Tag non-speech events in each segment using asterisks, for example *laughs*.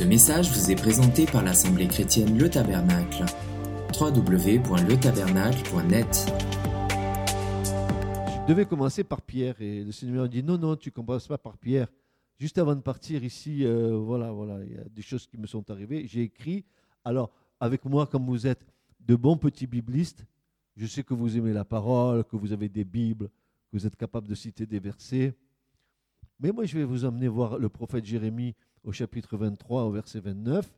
Ce message vous est présenté par l'Assemblée chrétienne Le Tabernacle. www.letabernacle.net Je devais commencer par Pierre et le Seigneur dit non, non, tu ne commences pas par Pierre. Juste avant de partir ici, euh, voilà, voilà, il y a des choses qui me sont arrivées. J'ai écrit, alors avec moi, comme vous êtes de bons petits biblistes, je sais que vous aimez la parole, que vous avez des Bibles, que vous êtes capable de citer des versets. Mais moi, je vais vous emmener voir le prophète Jérémie au chapitre 23, au verset 29.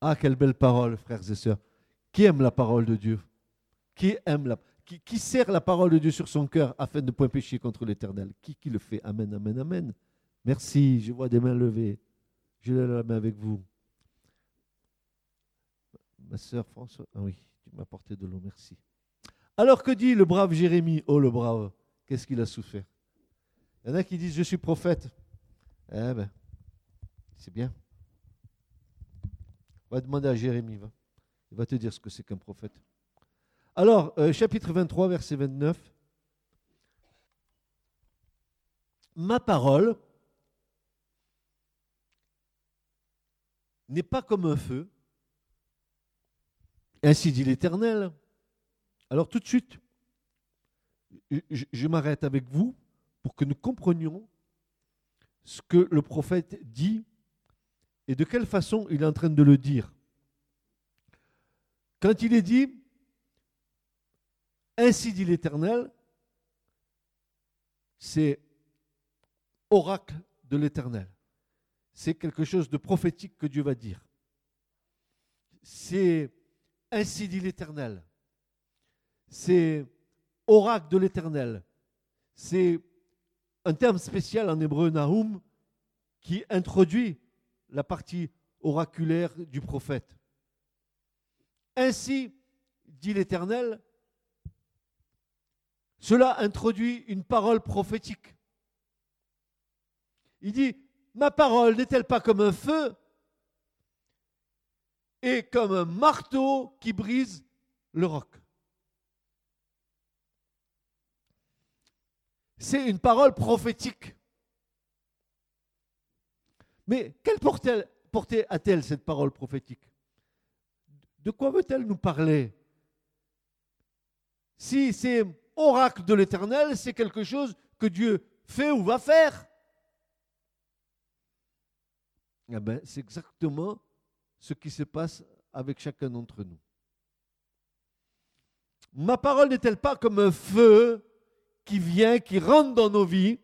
Ah, quelle belle parole, frères et sœurs. Qui aime la parole de Dieu? Qui aime la parole de Dieu sur son cœur afin de ne point pécher contre l'Éternel? Qui, qui le fait? Amen, Amen, Amen. Merci, je vois des mains levées. Je lève la main avec vous. Ma sœur François, ah oui, tu m'as apporté de l'eau, merci. Alors que dit le brave Jérémie? Oh, le brave, qu'est-ce qu'il a souffert? Il y en a qui disent Je suis prophète. Eh ben, c'est bien. Va demander à Jérémie, va. Il va te dire ce que c'est qu'un prophète. Alors, euh, chapitre 23, verset 29. Ma parole n'est pas comme un feu. Ainsi dit l'Éternel. Alors tout de suite, je, je m'arrête avec vous pour que nous comprenions ce que le prophète dit et de quelle façon il est en train de le dire. Quand il est dit, ainsi dit l'Éternel, c'est oracle de l'Éternel. C'est quelque chose de prophétique que Dieu va dire. C'est ainsi dit l'Éternel. C'est oracle de l'Éternel. C'est un terme spécial en hébreu Nahum qui introduit la partie oraculaire du prophète. Ainsi dit l'Éternel, cela introduit une parole prophétique. Il dit, ma parole n'est-elle pas comme un feu et comme un marteau qui brise le roc? C'est une parole prophétique. Mais quelle portée a-t-elle cette parole prophétique? De quoi veut-elle nous parler? Si c'est oracle de l'Éternel, c'est quelque chose que Dieu fait ou va faire. Eh ben, c'est exactement ce qui se passe avec chacun d'entre nous. Ma parole n'est-elle pas comme un feu qui vient, qui rentre dans nos vies,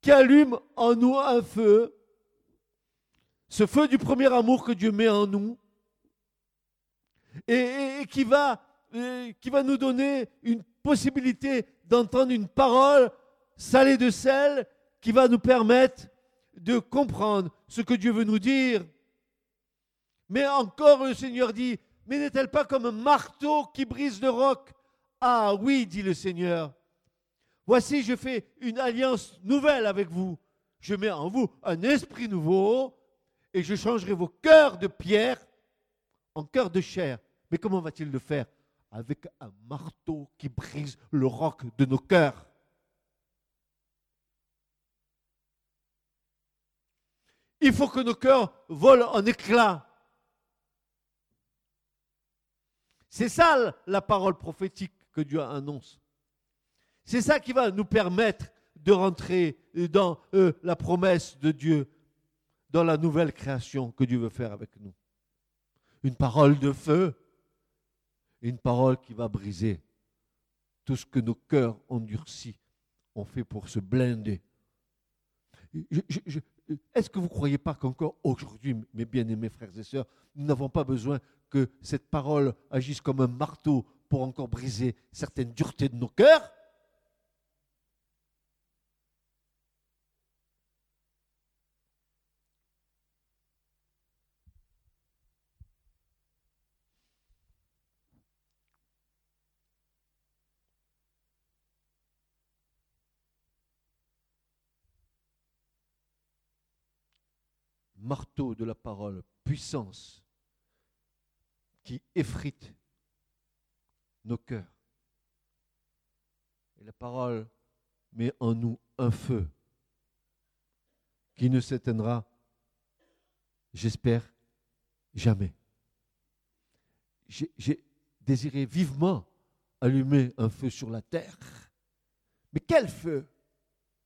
qui allume en nous un feu, ce feu du premier amour que Dieu met en nous, et, qui va qui va nous donner une possibilité d'entendre une parole salée de sel qui va nous permettre de comprendre ce que Dieu veut nous dire. Mais encore le Seigneur dit, mais n'est-elle pas comme un marteau qui brise le roc Ah oui, dit le Seigneur. Voici, je fais une alliance nouvelle avec vous. Je mets en vous un esprit nouveau et je changerai vos cœurs de pierre en cœurs de chair. Mais comment va-t-il le faire? Avec un marteau qui brise le roc de nos cœurs. Il faut que nos cœurs volent en éclats. C'est ça la parole prophétique que Dieu annonce. C'est ça qui va nous permettre de rentrer dans euh, la promesse de Dieu, dans la nouvelle création que Dieu veut faire avec nous. Une parole de feu, une parole qui va briser tout ce que nos cœurs endurcis ont fait pour se blinder. Est-ce que vous ne croyez pas qu'encore aujourd'hui, mes bien-aimés frères et sœurs, nous n'avons pas besoin que cette parole agisse comme un marteau pour encore briser certaines duretés de nos cœurs. Marteau de la parole, puissance qui effrite nos cœurs. Et la parole met en nous un feu qui ne s'éteindra, j'espère, jamais. J'ai désiré vivement allumer un feu sur la terre. Mais quel feu?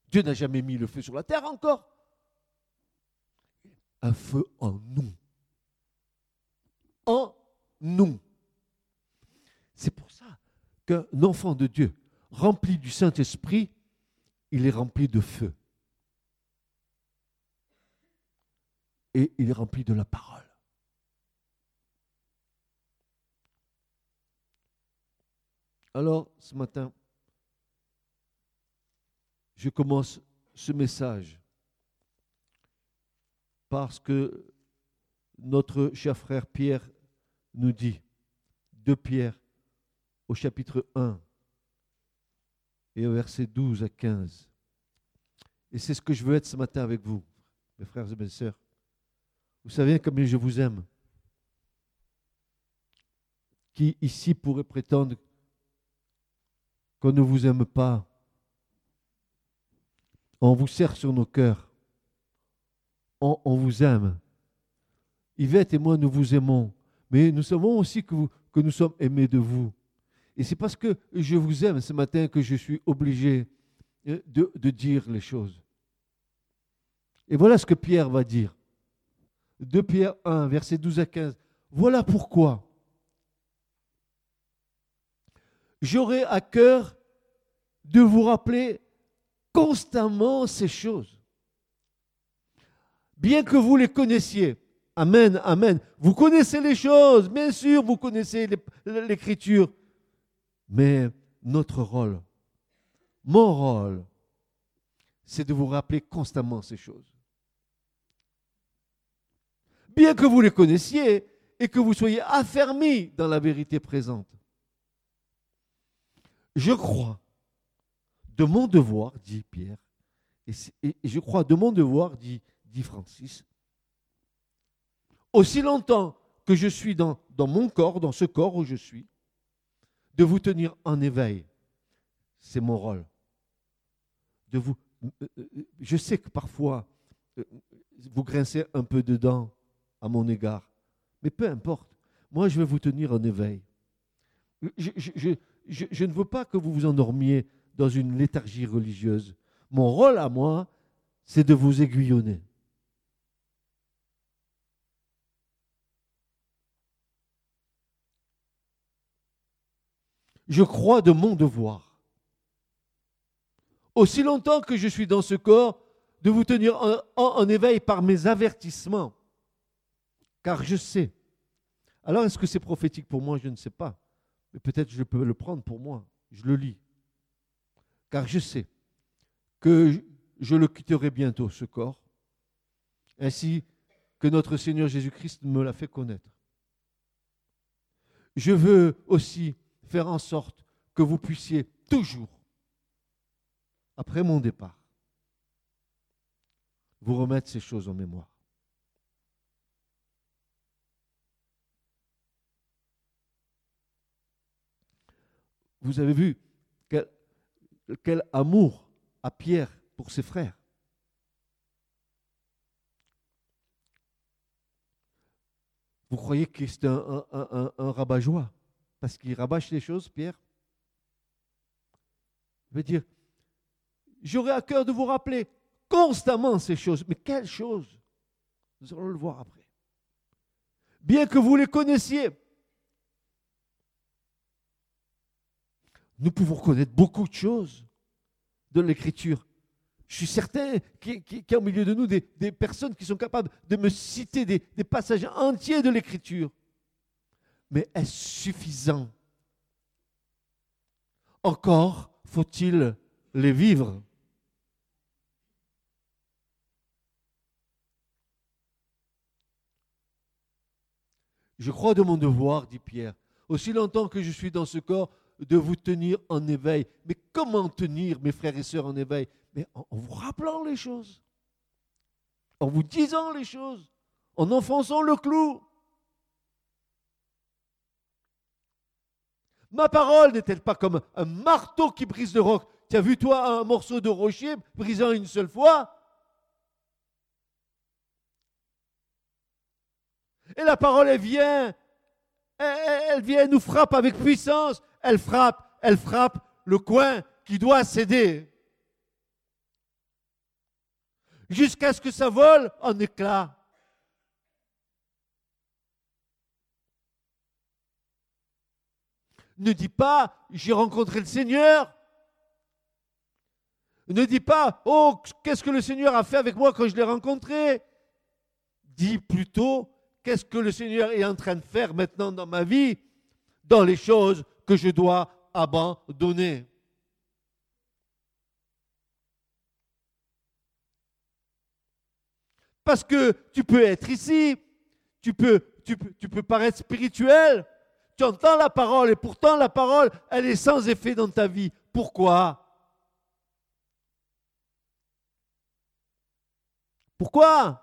Dieu n'a jamais mis le feu sur la terre encore. Un feu en nous. En nous. C'est pour ça qu'un enfant de Dieu rempli du Saint-Esprit, il est rempli de feu. Et il est rempli de la parole. Alors, ce matin, je commence ce message parce que notre cher frère Pierre nous dit, de Pierre au chapitre 1 et au verset 12 à 15. Et c'est ce que je veux être ce matin avec vous, mes frères et mes sœurs. Vous savez combien je vous aime. Qui ici pourrait prétendre qu'on ne vous aime pas? On vous serre sur nos cœurs. On, vous aime. Yvette et moi, nous vous aimons. Mais nous savons aussi que, que nous sommes aimés de vous. Et c'est parce que je vous aime ce matin que je suis obligé euh, de, dire les choses. Et voilà ce que Pierre va dire. 2 Pierre 1, verset 12 à 15. Voilà pourquoi j'aurai à cœur de vous rappeler constamment ces choses. Bien que vous les connaissiez. Amen, amen. Vous connaissez les choses, bien sûr, vous connaissez l'écriture. Mais notre rôle, mon rôle, c'est de vous rappeler constamment ces choses. Bien que vous les connaissiez et que vous soyez affermis dans la vérité présente je crois de mon devoir, dit Pierre, et, je crois de mon devoir, dit, dit Francis, aussi longtemps que je suis dans, dans mon corps, dans ce corps où je suis, de vous tenir en éveil. C'est mon rôle. De vous, euh, euh, je sais que parfois, euh, vous grincez un peu dedans à mon égard, mais peu importe. Moi, je vais vous tenir en éveil. je, ne veux pas que vous vous endormiez dans une léthargie religieuse. Mon rôle à moi, c'est de vous aiguillonner. Je crois de mon devoir, aussi longtemps que je suis dans ce corps, de vous tenir en éveil par mes avertissements, car je sais. Alors est-ce que c'est prophétique pour moi? Je ne sais pas mais peut-être je peux le prendre pour moi. Je le lis. Car je sais que je le quitterai bientôt, ce corps, ainsi que notre Seigneur Jésus-Christ me l'a fait connaître. Je veux aussi faire en sorte que vous puissiez toujours, après mon départ, vous remettre ces choses en mémoire. Vous avez vu quel, amour a Pierre pour ses frères. Vous croyez que c'est un, rabat-joie? Parce qu'il rabâche les choses, Pierre Il veut dire, j'aurai à cœur de vous rappeler constamment ces choses. Mais quelles choses? Nous allons le voir après. Bien que vous les connaissiez, nous pouvons connaître beaucoup de choses de l'Écriture. Je suis certain qu'il y a au milieu de nous des, personnes qui sont capables de me citer des passages entiers de l'Écriture. Mais est-ce suffisant? Encore faut-il les vivre. Je crois de mon devoir, dit Pierre, aussi longtemps que je suis dans ce corps, de vous tenir en éveil. Mais comment tenir, mes frères et sœurs, en éveil? Mais en, vous rappelant les choses, en vous disant les choses, en enfonçant le clou. Ma parole n'est-elle pas comme un marteau qui brise le roc? Tu as vu, toi, un morceau de rocher brisant une seule fois? Et la parole, elle vient, elle, vient, elle nous frappe avec puissance. Elle frappe, elle frappe le coin qui doit céder. Jusqu'à ce que ça vole en éclats. Ne dis pas, j'ai rencontré le Seigneur. Ne dis pas, oh, qu'est-ce que le Seigneur a fait avec moi quand je l'ai rencontré? Dis plutôt, qu'est-ce que le Seigneur est en train de faire maintenant dans ma vie, dans les choses que je dois abandonner? Parce que tu peux être ici, tu peux, tu peux, tu peux paraître spirituel, tu entends la parole et pourtant la parole, elle est sans effet dans ta vie. Pourquoi? Pourquoi?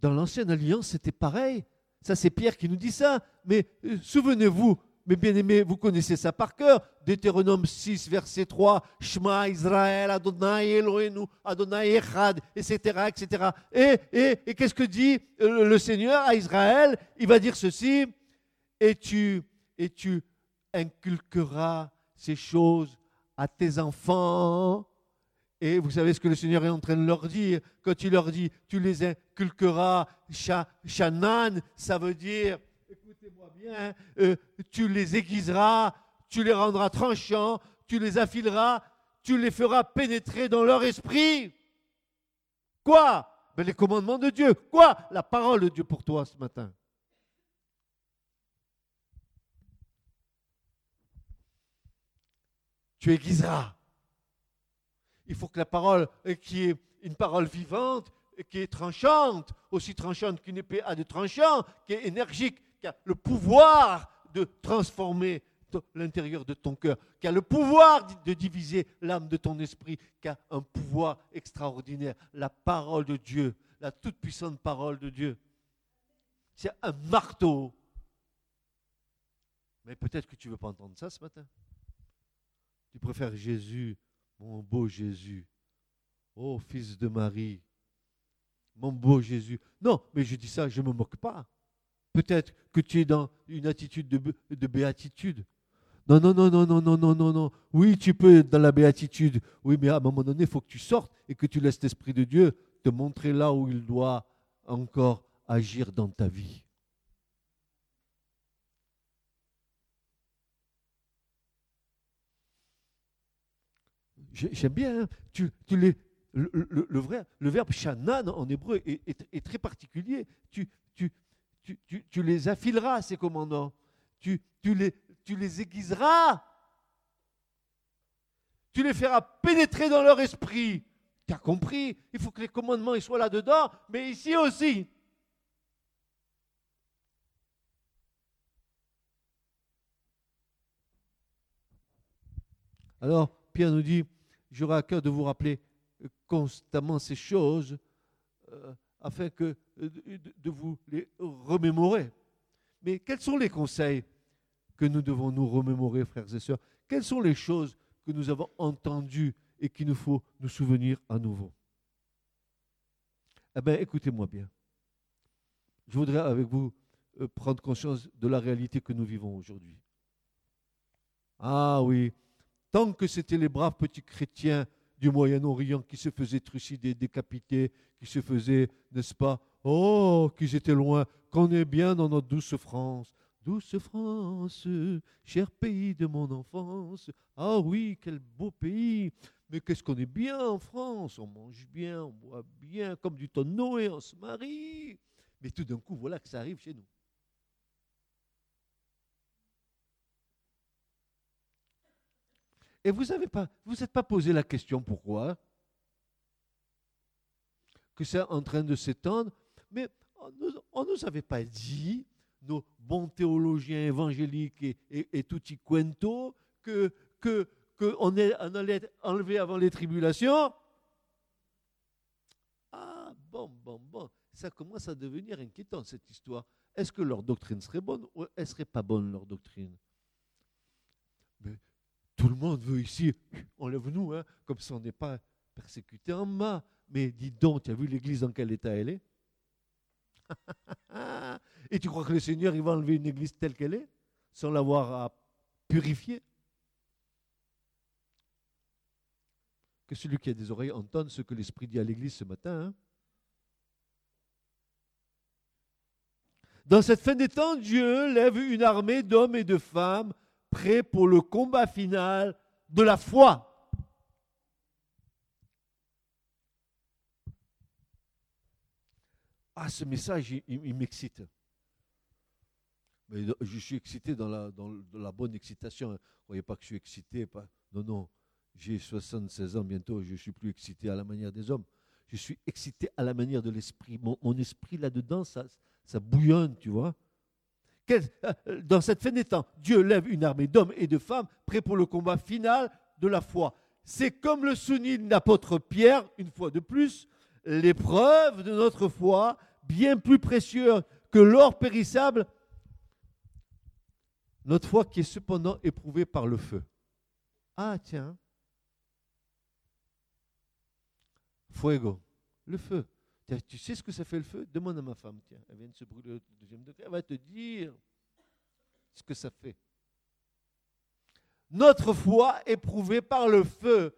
Dans l'ancienne alliance, c'était pareil. Ça, c'est Pierre qui nous dit ça. Mais euh, souvenez-vous, mes bien-aimés, vous connaissez ça par cœur. Deutéronome 6, verset 3, Shema Israël, Adonai Elohenu, Adonai Echad, etc., etc. Et, et, et qu'est-ce que dit euh, le Seigneur à Israël? Il va dire ceci, et tu, et tu inculqueras ces choses à tes enfants? Et vous savez ce que le Seigneur est en train de leur dire quand il leur dit, tu les inculqueras, Shanan, ça veut dire écoutez-moi bien, euh, tu les aiguiseras, tu les rendras tranchants, tu les affileras, tu les feras pénétrer dans leur esprit. Quoi? Ben, Les commandements de Dieu. Quoi? La parole de Dieu pour toi ce matin. Tu aiguiseras. Il faut que la parole, euh, qui est une parole vivante, qui est tranchante, aussi tranchante qu'une épée a de tranchant, qui est énergique, qui a le pouvoir de transformer l'intérieur de ton cœur, qui a le pouvoir de diviser l'âme de ton esprit, qui a un pouvoir extraordinaire. La parole de Dieu, la toute-puissante parole de Dieu. C'est un marteau. Mais peut-être que tu ne veux pas entendre ça ce matin. Tu préfères Jésus, mon beau Jésus. Oh, fils de Marie, mon beau Jésus. Non, mais je dis ça, je ne me moque pas. Peut-être que tu es dans une attitude de, béatitude. Non, non, non, non, non, non, non, non, non. Oui, tu peux être dans la béatitude. Oui, mais à un moment donné, il faut que tu sortes et que tu laisses l'Esprit de Dieu te montrer là où il doit encore agir dans ta vie. J'aime bien, hein. le, verbe shanan en hébreu est, très particulier. Tu, tu, les affileras, ces commandants. Tu, les, aiguiseras. Tu les feras pénétrer dans leur esprit. Tu as compris? Il faut que les commandements soient là-dedans, mais ici aussi. Alors, Pierre nous dit, j'aurai à cœur de vous rappeler constamment ces choses euh, afin que, euh, de, vous les remémorer. Mais quels sont les conseils que nous devons nous remémorer, frères et sœurs? Quelles sont les choses que nous avons entendues et qu'il nous faut nous souvenir à nouveau? Eh bien, écoutez-moi bien. Je voudrais avec vous euh, prendre conscience de la réalité que nous vivons aujourd'hui. Ah oui, tant que c'était les braves petits chrétiens du Moyen-Orient qui se faisaient trucider, décapiter, qui se faisaient, n'est-ce pas Oh, qu'ils étaient loin, qu'on est bien dans notre douce France. Douce France, cher pays de mon enfance. Ah oui, quel beau pays. Mais qu'est-ce qu'on est bien en France? On mange bien, on boit bien, comme du de Noé, on se marie. Mais tout d'un coup, voilà que ça arrive chez nous. Et vous n'avez pas, vous êtes pas posé la question pourquoi? Que c'est en train de s'étendre, mais on ne nous avait pas dit, nos bons théologiens évangéliques et, et, et tutti que, que, on, est, on allait être enlevé avant les tribulations. Ah, bon, bon, bon. ça commence à devenir inquiétant, cette histoire. Est-ce que leur doctrine serait bonne ou elle serait pas bonne, leur doctrine? Mais tout le monde veut ici, enlève-nous, hein, comme si on n'est pas persécuté en bas. Mais dis donc, tu as vu l'église dans quel état elle est? *laughs* Et tu crois que le Seigneur, va enlever une église telle qu'elle est, sans l'avoir à purifier? Que celui qui a des oreilles entende ce que l'Esprit dit à l'église ce matin. Hein. Dans cette fin des temps, Dieu lève une armée d'hommes et de femmes prêts pour le combat final de la foi. Ah, ce message, il, m'excite. Mais je suis excité dans la, dans la bonne excitation. Ne voyez pas que je suis excité. Pas... Non, non. J'ai 76 ans bientôt. Je ne suis plus excité à la manière des hommes. Je suis excité à la manière de l'esprit. Mon, mon esprit là-dedans, ça, ça bouillonne, tu vois. Euh, dans cette fin des temps, Dieu lève une armée d'hommes et de femmes prêts pour le combat final de la foi. C'est comme le souligne l'apôtre Pierre, une fois de plus, l'épreuve de notre foi, bien plus précieuse que l'or périssable, notre foi qui est cependant éprouvée par le feu. Ah tiens, fuego, le feu. Tu sais ce que ça fait le feu? Demande à ma femme, tiens, elle vient de se brûler au deuxième degré, elle va te dire ce que ça fait. Notre foi éprouvée par le feu.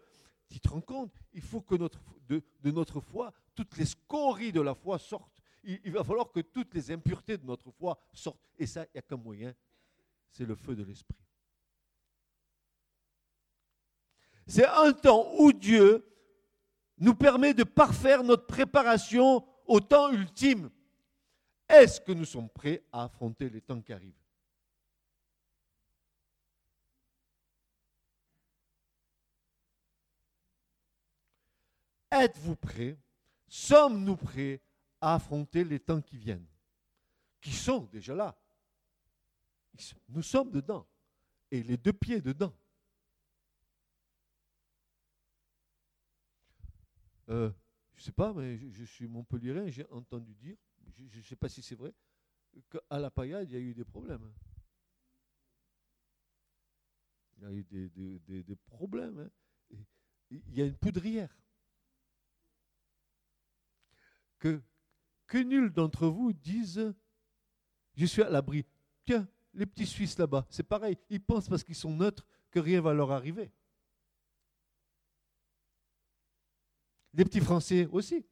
Tu te rends compte Il faut que de, notre foi, toutes les scories de la foi sortent. Il, va falloir que toutes les impuretés de notre foi sortent. Et ça, il n'y a qu'un moyen, c'est le feu de l'esprit. C'est un temps où Dieu nous permet de parfaire notre préparation au temps ultime. Est-ce que nous sommes prêts à affronter les temps qui arrivent? Êtes-vous prêts? Sommes-nous prêts à affronter les temps qui viennent? Qui sont déjà là Nous sommes dedans. Et les deux pieds dedans. Euh, je ne sais pas, mais je, suis montpellierin, j'ai entendu dire, je ne sais pas si c'est vrai, qu'à la paillade, il y a eu des problèmes. Il y a eu des, problèmes. Hein. Il y a une poudrière. Que, nul d'entre vous dise Je suis à l'abri. Tiens, les petits Suisses là-bas, c'est pareil. Ils pensent parce qu'ils sont neutres que rien va leur arriver. Les petits Français aussi.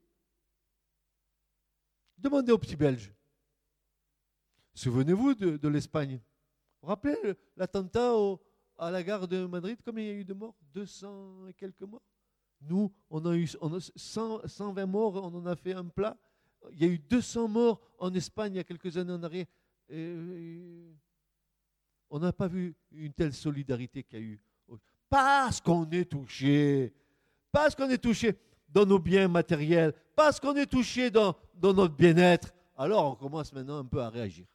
Demandez aux petits Belges. Souvenez-vous de, l'Espagne. Vous vous rappelez l'attentat à la gare de Madrid Combien il y a eu de morts? 200 et quelques morts? Nous, on a eu 120 morts, on en a fait un plat. Il y a eu 200 morts en Espagne il y a quelques années en arrière. on n'a pas vu une telle solidarité qu'il y a eu. Parce qu'on est touché. Parce qu'on est touché dans nos biens matériels, parce qu'on est touché dans, dans notre bien-être, alors on commence maintenant un peu à réagir.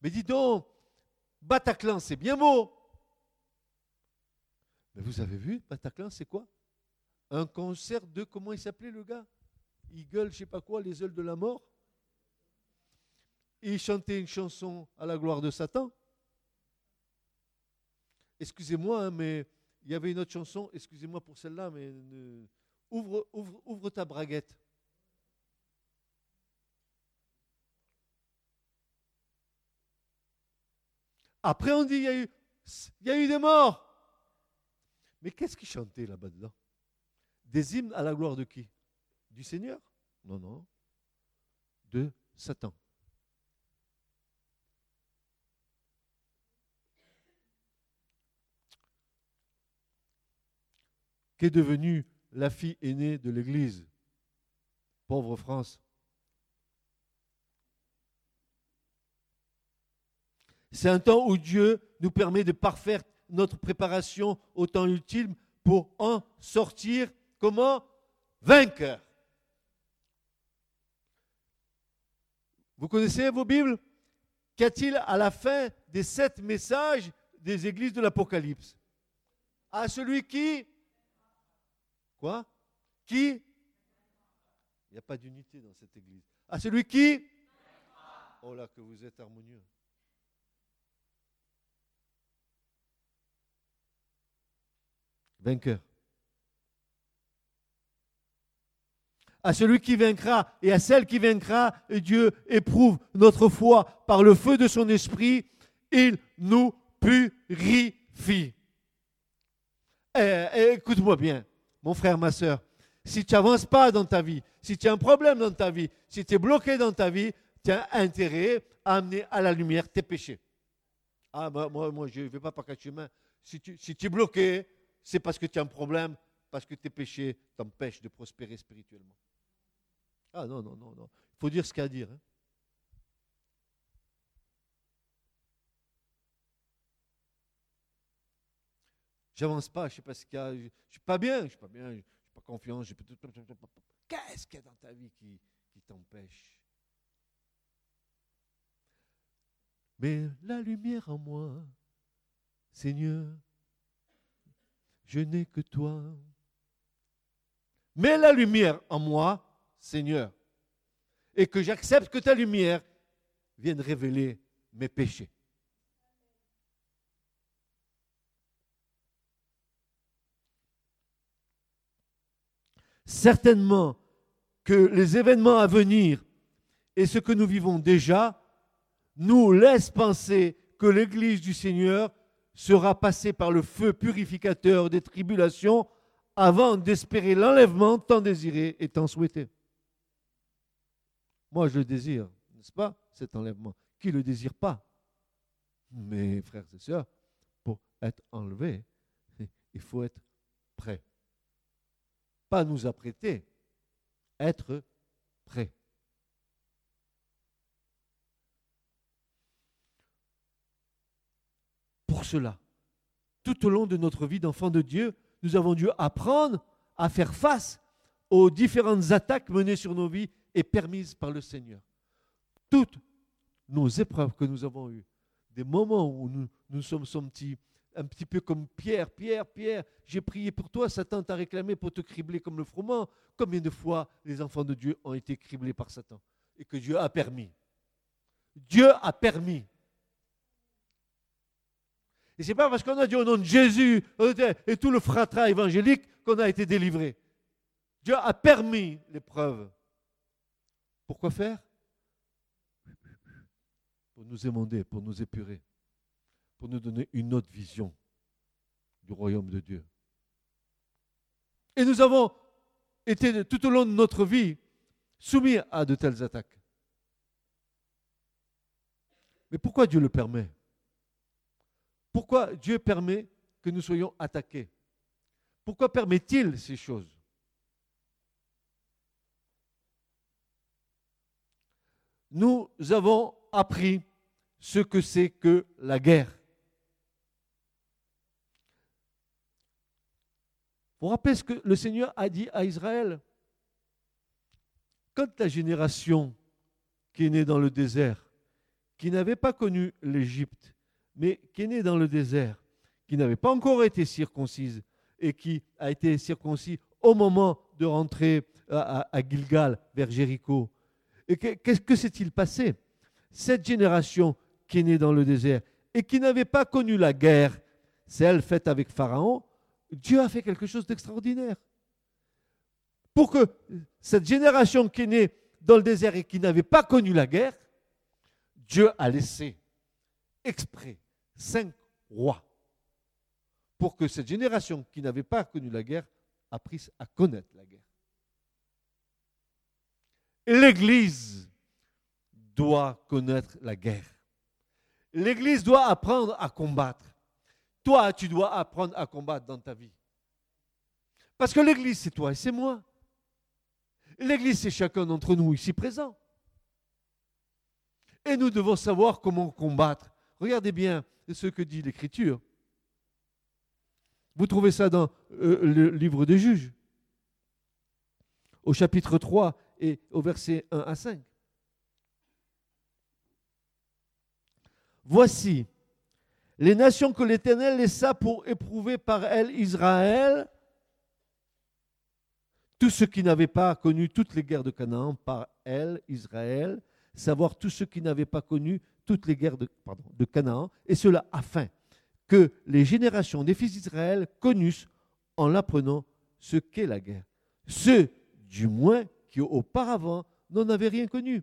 Mais dis donc, Bataclan, c'est bien beau. Mais vous avez vu, Bataclan, c'est quoi? Un concert de, comment il s'appelait le gars? Eagle, je sais pas quoi, les ailes de la mort? il chantait une chanson à la gloire de Satan? Excusez-moi, hein, mais il y avait une autre chanson, excusez-moi pour celle-là, mais ouvre, ouvre, ouvre ta braguette. Après, on dit il il y a eu des morts. Mais qu'est-ce qui chantait là-bas dedans Des hymnes à la gloire de qui? Du Seigneur? Non, non. De Satan. qu'est devenue la fille aînée de l'Église? Pauvre France. C'est un temps où Dieu nous permet de parfaire notre préparation au temps ultime pour en sortir. Comment? Vainqueur. Vous connaissez vos Bibles? Qu'y a-t-il à la fin des sept messages des églises de l'Apocalypse? À celui qui? Quoi? Qui? Il n'y a pas d'unité dans cette église. À celui qui? Oh là, que vous êtes harmonieux. Vainqueur. à celui qui vaincra et à celle qui vaincra, Dieu éprouve notre foi par le feu de son esprit, il nous purifie. Eh, eh, écoute-moi bien, mon frère, ma soeur, si tu n'avances pas dans ta vie, si tu as un problème dans ta vie, si tu es bloqué dans ta vie, tu as intérêt à amener à la lumière tes péchés. Ah, moi, moi, je ne vais pas par quatre chemins. Si tu, si tu es bloqué, c'est parce que tu as un problème, parce que tes péchés t'empêchent de prospérer spirituellement. Ah non, non, non, non. Il faut dire ce qu'il y a à dire. Hein. J'avance pas, je sais pas ce qu'il y a. Je suis pas bien, je suis pas bien, je suis pas confiant. Qu'est-ce qu'il y a dans ta vie qui, qui t'empêche? Mais la lumière en moi, Seigneur, je n'ai que toi. Mais la lumière en moi, Seigneur, et que j'accepte que ta lumière vienne révéler mes péchés. Certainement que les événements à venir et ce que nous vivons déjà nous laissent penser que l'Église du Seigneur sera passée par le feu purificateur des tribulations avant d'espérer l'enlèvement tant désiré et tant souhaité. Moi, je le désire, n'est-ce pas, cet enlèvement? Qui ne le désire pas? Mais, frères et sœurs, pour être enlevé, *laughs* il faut être prêt. Pas nous apprêter, être prêt. Cela, tout au long de notre vie d'enfant de Dieu, nous avons dû apprendre à faire face aux différentes attaques menées sur nos vies et permise par le Seigneur. Toutes nos épreuves que nous avons eues, des moments où nous, nous sommes sentis un petit peu comme Pierre, Pierre, Pierre, j'ai prié pour toi, Satan t'a réclamé pour te cribler comme le froment. Combien de fois les enfants de Dieu ont été criblés par Satan et que Dieu a permis? Dieu a permis. Et c'est pas parce qu'on a dit au nom de Jésus et tout le fratras évangélique qu'on a été délivré. Dieu a permis l'épreuve. Pourquoi faire? Pour nous émonder, pour nous épurer, pour nous donner une autre vision du royaume de Dieu. Et nous avons été tout au long de notre vie soumis à de telles attaques. Mais pourquoi Dieu le permet? Pourquoi Dieu permet que nous soyons attaqués? Pourquoi permet-il ces choses? Nous avons appris ce que c'est que la guerre. Vous vous rappelez ce que le Seigneur a dit à Israël? Quand la génération qui est née dans le désert, qui n'avait pas connu l'Égypte, mais qui est née dans le désert, qui n'avait pas encore été circoncise et qui a été circoncis au moment de rentrer à, Gilgal vers Jéricho, et qu'est-ce que s'est-il passé? Cette génération qui est née dans le désert et qui n'avait pas connu la guerre, celle faite avec Pharaon, Dieu a fait quelque chose d'extraordinaire. Pour que cette génération qui est née dans le désert et qui n'avait pas connu la guerre, Dieu a laissé exprès cinq rois pour que cette génération qui n'avait pas connu la guerre apprisse à connaître la guerre. L'Église doit connaître la guerre. L'Église doit apprendre à combattre. Toi, tu dois apprendre à combattre dans ta vie. Parce que l'Église, c'est toi et c'est moi. L'Église, c'est chacun d'entre nous ici présent. Et nous devons savoir comment combattre. Regardez bien ce que dit l'Écriture. Vous trouvez ça dans euh, le livre des juges. Au chapitre 3 et au verset 1 à 5. Voici les nations que l'Éternel laissa pour éprouver par elles Israël. tous ceux qui n'avaient pas connu toutes les guerres de Canaan par elle, Israël, savoir tous ceux qui n'avaient pas connu toutes les guerres de, Canaan, et cela afin que les générations des fils d'Israël connussent en l'apprenant ce qu'est la guerre. Ceux, du moins, qui auparavant n'en avaient rien connu.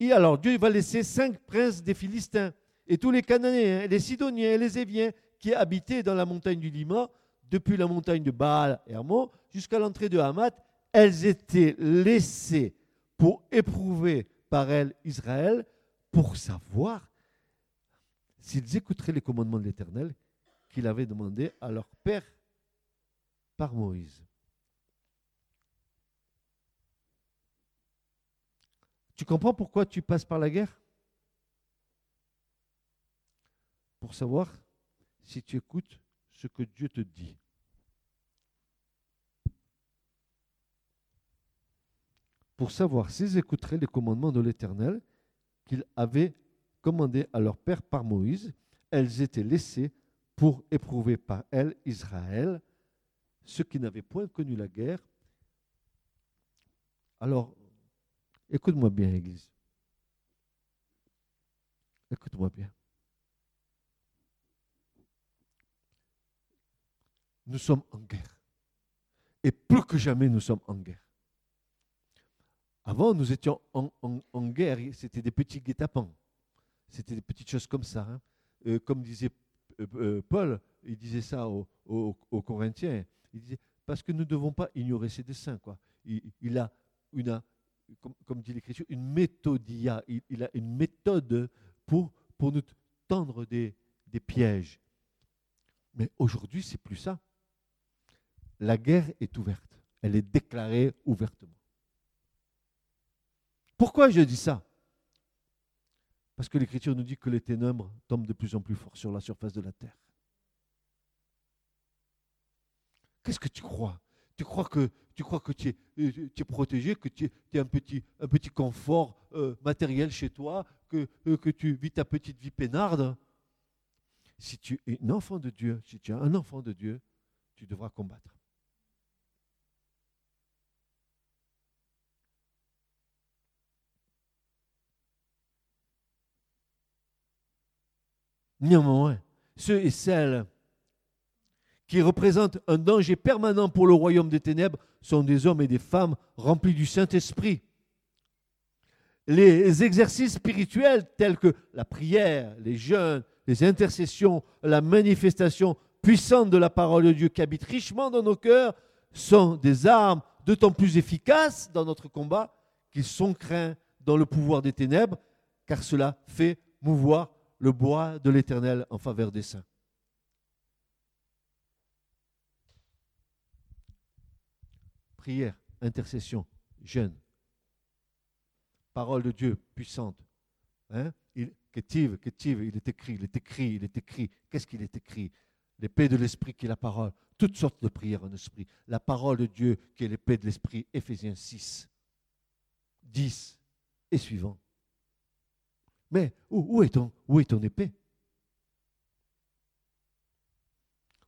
Et alors Dieu va laisser cinq princes des Philistins et tous les Cananéens, les Sidoniens les Éviens qui habitaient dans la montagne du Lima, depuis la montagne de Baal Hermon jusqu'à l'entrée de Hamath, elles étaient laissées pour éprouver par elles Israël, pour savoir s'ils écouteraient les commandements de l'Éternel qu'il avait demandé à leur père par Moïse. Tu comprends pourquoi tu passes par la guerre? Pour savoir si tu écoutes ce que Dieu te dit. Pour savoir s'ils écouteraient les commandements de l'Éternel qu'il avait commandés à leur père par Moïse, elles étaient laissées pour éprouver par elles Israël, ceux qui n'avaient point connu la guerre. Alors, écoute-moi bien, Église. Écoute-moi bien. nous sommes en guerre. Et plus que jamais, nous sommes en guerre. Avant, nous étions en, guerre, c'était des petits guet-apens. C'était des petites choses comme ça. Hein. Euh, comme disait euh, euh, Paul, il disait ça aux, Corinthiens. Il disait, parce que nous ne devons pas ignorer ses desseins. Il, a une, comme, dit l'Écriture, une méthodia. Il, a une méthode pour, pour nous tendre des, des pièges. Mais aujourd'hui, c'est plus ça la guerre est ouverte. Elle est déclarée ouvertement. Pourquoi je dis ça? Parce que l'Écriture nous dit que les ténèbres tombent de plus en plus fort sur la surface de la terre. Qu'est-ce que tu crois? Tu crois que tu tu es, euh, tu protégé, que tu as un petit, un petit confort euh, matériel chez toi, que, euh, que tu vis ta petite vie peinarde? Si tu es un enfant de Dieu, si tu es un enfant de Dieu, tu devras combattre. Néanmoins, ceux et celles qui représentent un danger permanent pour le royaume des ténèbres sont des hommes et des femmes remplis du Saint-Esprit. Les exercices spirituels tels que la prière, les jeûnes, les intercessions, la manifestation puissante de la parole de Dieu qui habite richement dans nos cœurs sont des armes d'autant plus efficaces dans notre combat qu'ils sont craints dans le pouvoir des ténèbres, car cela fait mouvoir le bois de l'Éternel en faveur des saints. Prière, intercession, jeûne. Parole de Dieu puissante. Hein? Il, il est écrit, il est écrit, il est écrit. Qu'est-ce qu'il est écrit? L'épée de l'esprit qui est la parole. Toutes sortes de prières en esprit. La parole de Dieu qui est l'épée de l'esprit. Éphésiens 6, 10 et suivant. Mais où, est, ton, épée?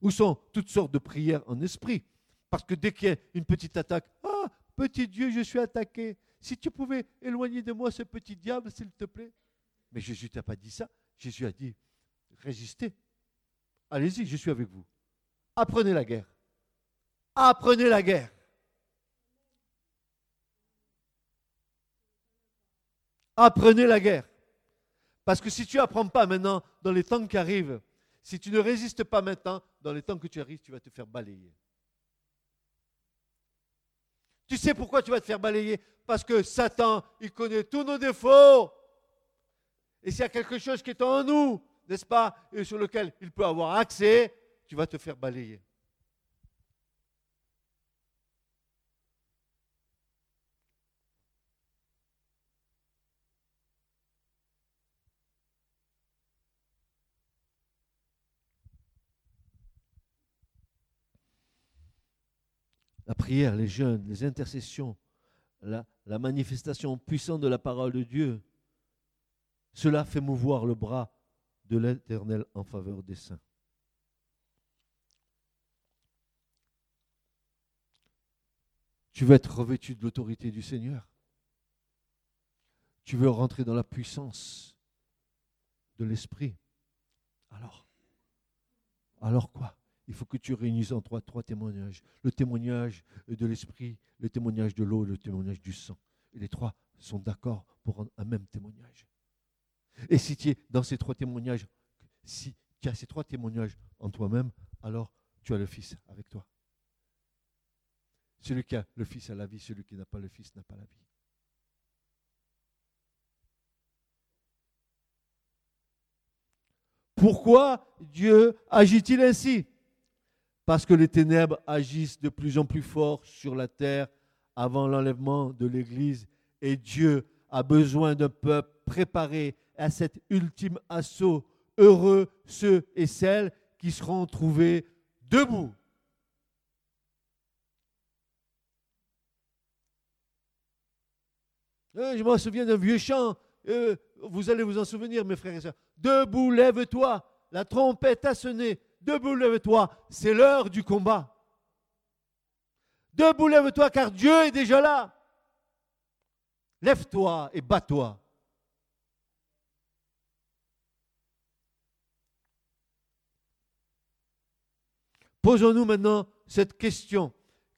Où sont toutes sortes de prières en esprit? Parce que dès qu'il y a une petite attaque, ah, petit Dieu, je suis attaqué. Si tu pouvais éloigner de moi ce petit diable, s'il te plaît. Mais Jésus t'a pas dit ça. Jésus a dit, résistez. Allez-y, je suis avec vous. Apprenez la guerre. Apprenez la guerre. Apprenez la guerre. Parce que si tu n'apprends pas maintenant, dans les temps qui arrivent, si tu ne résistes pas maintenant, dans les temps que tu arrives, tu vas te faire balayer. Tu sais pourquoi tu vas te faire balayer? Parce que Satan, il connaît tous nos défauts. Et s'il y a quelque chose qui est en nous, n'est-ce pas, et sur lequel il peut avoir accès, tu vas te faire balayer. La prière, les jeûnes, les intercessions, la, manifestation puissante de la parole de Dieu, cela fait mouvoir le bras de l'Éternel en faveur des saints. Tu veux être revêtu de l'autorité du Seigneur. Tu veux rentrer dans la puissance de l'Esprit. Alors, alors quoi? Il faut que tu réunisses en toi trois témoignages. Le témoignage de l'Esprit, le témoignage de l'eau, le témoignage du sang. Et les trois sont d'accord pour rendre un même témoignage. Et si tu es dans ces trois témoignages, si tu as ces trois témoignages en toi-même, alors tu as le Fils avec toi. Celui qui a le Fils a la vie, celui qui n'a pas le Fils n'a pas la vie. Pourquoi Dieu agit-il ainsi? Parce que les ténèbres agissent de plus en plus fort sur la terre avant l'enlèvement de l'Église et Dieu a besoin d'un peuple préparé à cet ultime assaut. Heureux ceux et celles qui seront trouvés debout. Euh, je me souviens d'un vieux chant. Euh, vous allez vous en souvenir, mes frères et sœurs. Debout, lève-toi. La trompette a sonné. Debout, lève-toi. C'est l'heure du combat. Debout, lève-toi, car Dieu est déjà là. Lève-toi et bats-toi. Posons-nous maintenant cette question.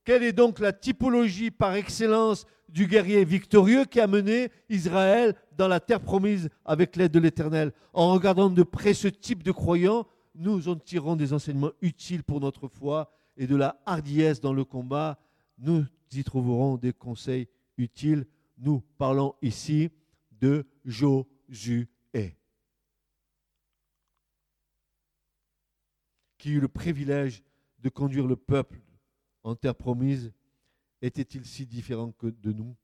Quelle est donc la typologie par excellence du guerrier victorieux qui a mené Israël dans la terre promise avec l'aide de l'Éternel? En regardant de près ce type de croyants, nous en tirons des enseignements utiles pour notre foi et de la hardiesse dans le combat. Nous y trouverons des conseils utiles. Nous parlons ici de Josué, qui eut le privilège de conduire le peuple en terre promise, était-il si différent que de nous?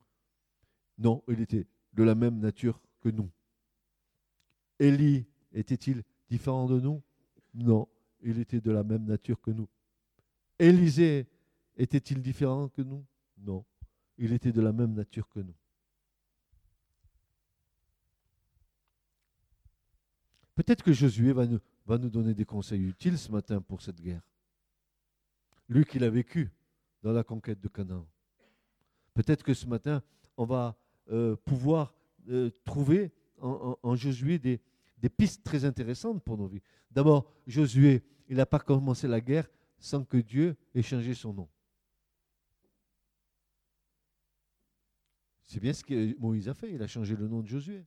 Non, il était de la même nature que nous. Élie était-il différent de nous? Non, il était de la même nature que nous. Élisée était-il différent que nous? Non, il était de la même nature que nous. Peut-être que Josué va nous, donner des conseils utiles ce matin pour cette guerre lui qu'il a vécu dans la conquête de Canaan. Peut-être que ce matin, on va euh, pouvoir euh, trouver en, Josué des, des, pistes très intéressantes pour nos vies. D'abord, Josué, il n'a pas commencé la guerre sans que Dieu ait changé son nom. C'est bien ce que Moïse a fait, il a changé le nom de Josué.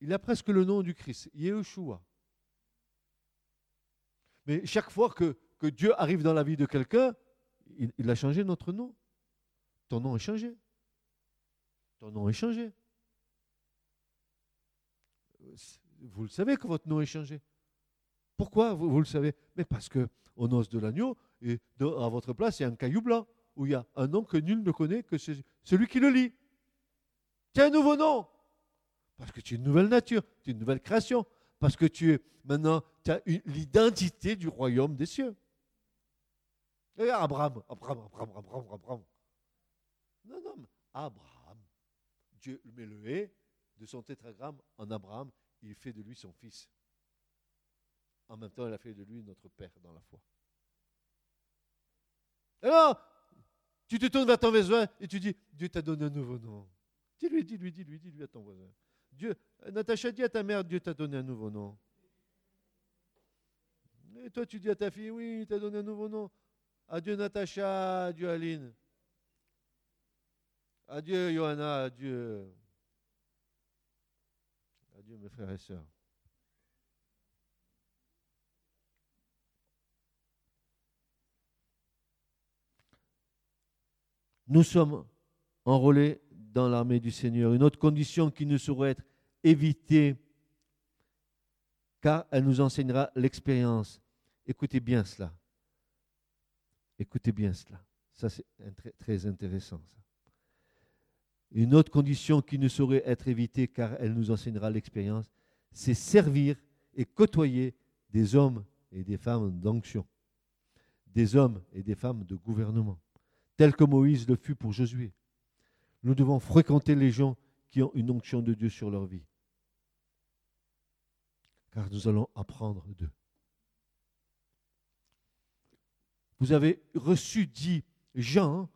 Il a presque le nom du Christ, Yeshua. Mais chaque fois que, Dieu arrive dans la vie de quelqu'un, il, a changé notre nom. Ton nom est changé. Ton nom est changé. Vous le savez que votre nom est changé. Pourquoi vous, le savez? Mais parce que au os de l'agneau, et à votre place, il y a un caillou blanc où il y a un nom que nul ne connaît que celui qui le lit. Tu as un nouveau nom. Parce que tu es une nouvelle nature, tu es une nouvelle création. Parce que tu es maintenant, tu as l'identité du royaume des cieux. Et Abraham, Abraham, Abraham, Abraham, Abraham. Non, non, Abraham. Dieu met le hé de son tétragramme en Abraham, il fait de lui son fils. En même temps, il a fait de lui notre Père dans la foi. Alors, tu te tournes vers ton voisin et tu dis, Dieu t'a donné un nouveau nom. Dis-lui, dis-lui, dis-lui, dis-lui à ton voisin. Dieu, Natacha, dis à ta mère, Dieu t'a donné un nouveau nom. Et toi, tu dis à ta fille, oui, il t'a donné un nouveau nom. Adieu Natacha, adieu Aline. Adieu Johanna, adieu. Mes frères et sœurs. Nous sommes enrôlés dans l'armée du Seigneur. Une autre condition qui ne saurait être évitée, car elle nous enseignera l'expérience. Écoutez bien cela. Écoutez bien cela. Ça, c'est très intéressant. Une autre condition qui ne saurait être évitée, car elle nous enseignera l'expérience, c'est servir et côtoyer des hommes et des femmes d'onction, des hommes et des femmes de gouvernement, tels que Moïse le fut pour Josué, nous devons fréquenter les gens qui ont une onction de Dieu sur leur vie. Car nous allons apprendre d'eux. vous avez reçu, dit Jean,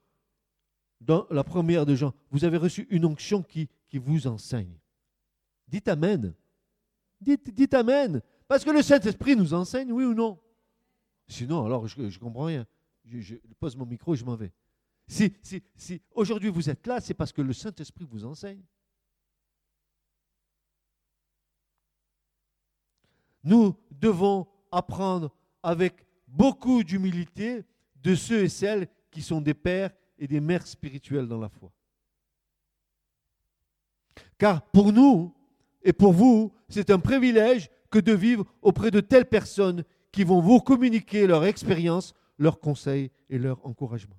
dans la première de Jean, vous avez reçu une onction qui, vous enseigne. Dites Amen. Dites, dites Amen. Parce que le Saint-Esprit nous enseigne, oui ou non? Sinon, alors je ne comprends rien. Je, pose mon micro et je m'en vais. Si, si, si aujourd'hui vous êtes là, c'est parce que le Saint-Esprit vous enseigne. Nous devons apprendre avec beaucoup d'humilité de ceux et celles qui sont des pères et des mères spirituelles dans la foi. Car pour nous et pour vous, c'est un privilège que de vivre auprès de telles personnes qui vont vous communiquer leur expérience, leurs conseils et leur encouragement.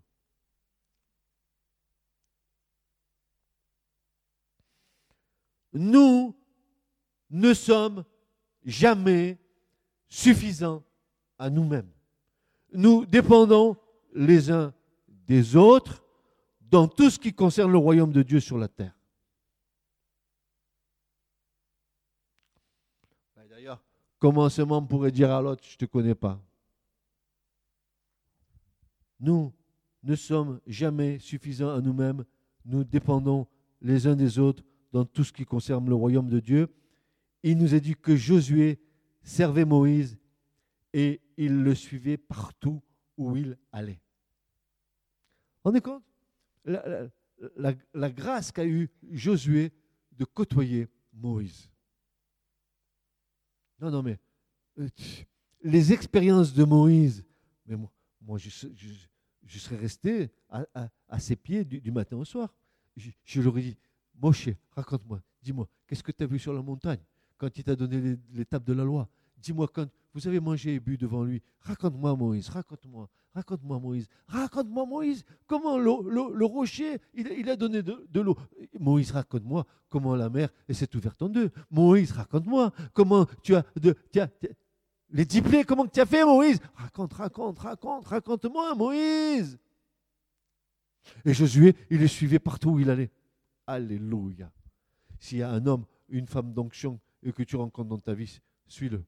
Nous ne sommes jamais suffisants à nous-mêmes. Nous dépendons les uns des autres dans tout ce qui concerne le royaume de Dieu sur la terre. D'ailleurs, comment ce membre pourrait dire à l'autre, je ne te connais pas? Nous ne sommes jamais suffisants à nous-mêmes, nous dépendons les uns des autres dans tout ce qui concerne le royaume de Dieu. Il nous a dit que Josué servait Moïse et il le suivait partout où il allait. Est compte? La, grâce qu'a eu Josué de côtoyer Moïse. Non, non, mais euh, les expériences de Moïse, mais moi, moi je, serais resté à, ses pieds du, matin au soir. Je, je leur ai dit, Moshe, raconte-moi, dis-moi, qu'est-ce que tu as vu sur la montagne quand il t'a donné l'étape de la loi? Dis-moi quand vous avez mangé et bu devant lui. Raconte-moi Moïse, raconte-moi, raconte-moi Moïse, raconte-moi Moïse, comment le, rocher, il, a donné de, l'eau. Moïse, raconte-moi comment la mer s'est ouverte en deux. Moïse, raconte-moi comment tu as, les dix comment tu as fait Moïse? Raconte, raconte, raconte, raconte-moi Moïse. Et Josué, il le suivait partout où il allait. Alléluia. S'il y a un homme, une femme d'onction et que tu rencontres dans ta vie, suis-le.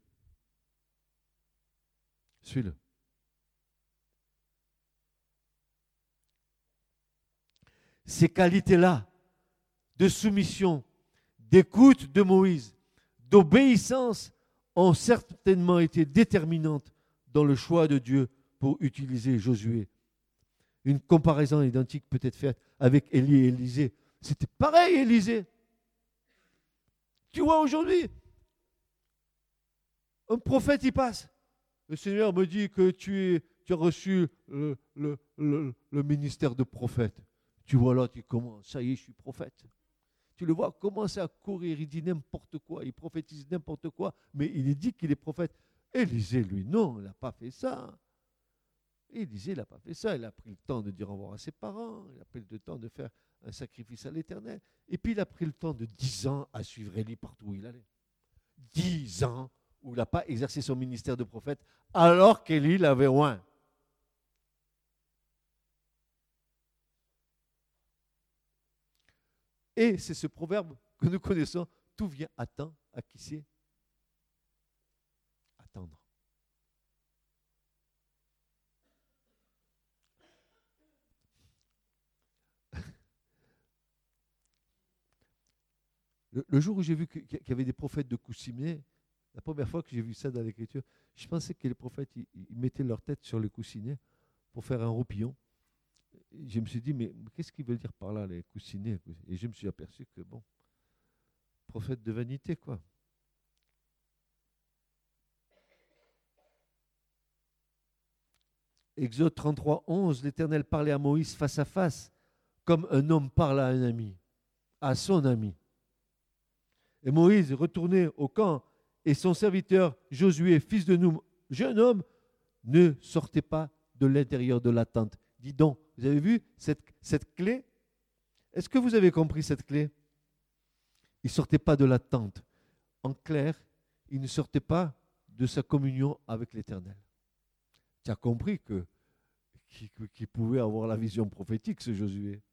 Ces qualités-là de soumission, d'écoute de Moïse, d'obéissance ont certainement été déterminantes dans le choix de Dieu pour utiliser Josué. Une comparaison identique peut être faite avec Élie et Élisée. C'était pareil, Élisée. Tu vois aujourd'hui, un prophète y passe le Seigneur me dit que tu, as reçu le, ministère de prophète. Tu vois là, tu commences, ça y est, je suis prophète. Tu le vois commencer à courir, il dit n'importe quoi, il prophétise n'importe quoi, mais il dit qu'il est prophète. Élisée, lui, non, il n'a pas fait ça. Élisée, il n'a pas fait ça. Il a pris le temps de dire au revoir à ses parents, il a pris le temps de faire un sacrifice à l'éternel. Et puis il a pris le temps de dix ans à suivre Élie partout où il allait. Dix ans où il n'a pas exercé son ministère de prophète alors qu'Élie l'avait loin. Et c'est ce proverbe que nous connaissons, tout vient à temps, à qui c'est Attendre. *laughs* Le, jour où j'ai vu qu'il y avait des prophètes de Coussimé, la première fois que j'ai vu ça dans l'Écriture, je pensais que les prophètes ils, mettaient leur tête sur le coussinet pour faire un roupillon. Je me suis dit, mais qu'est-ce qu'ils veulent dire par là, les coussinets? Et je me suis aperçu que, bon, prophète de vanité, quoi. Exode 33, 11, l'Éternel parlait à Moïse face à face, comme un homme parle à un ami, à son ami. Et Moïse, retourné au camp, et son serviteur Josué, fils de nous, jeune homme, ne sortait pas de l'intérieur de la tente. Dis donc, vous avez vu cette, cette clé? Est-ce que vous avez compris cette clé? Il ne sortait pas de la tente. En clair, il ne sortait pas de sa communion avec l'Éternel. Tu as compris que qu'il pouvait avoir la vision prophétique, ce Josué?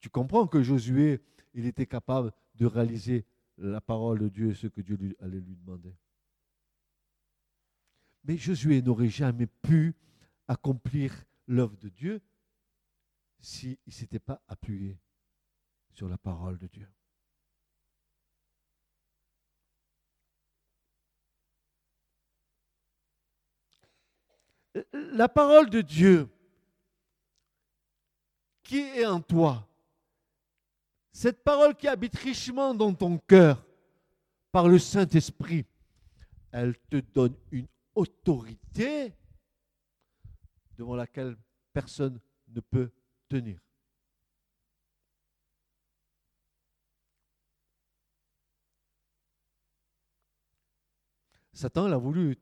Tu comprends que Josué, il était capable de réaliser la parole de Dieu et ce que Dieu allait lui demander. Mais Josué n'aurait jamais pu accomplir l'œuvre de Dieu s'il ne s'était pas appuyé sur la parole de Dieu. La parole de Dieu qui est en toi, cette parole qui habite richement dans ton cœur par le Saint-Esprit, elle te donne une autorité devant laquelle personne ne peut tenir. Satan il a voulu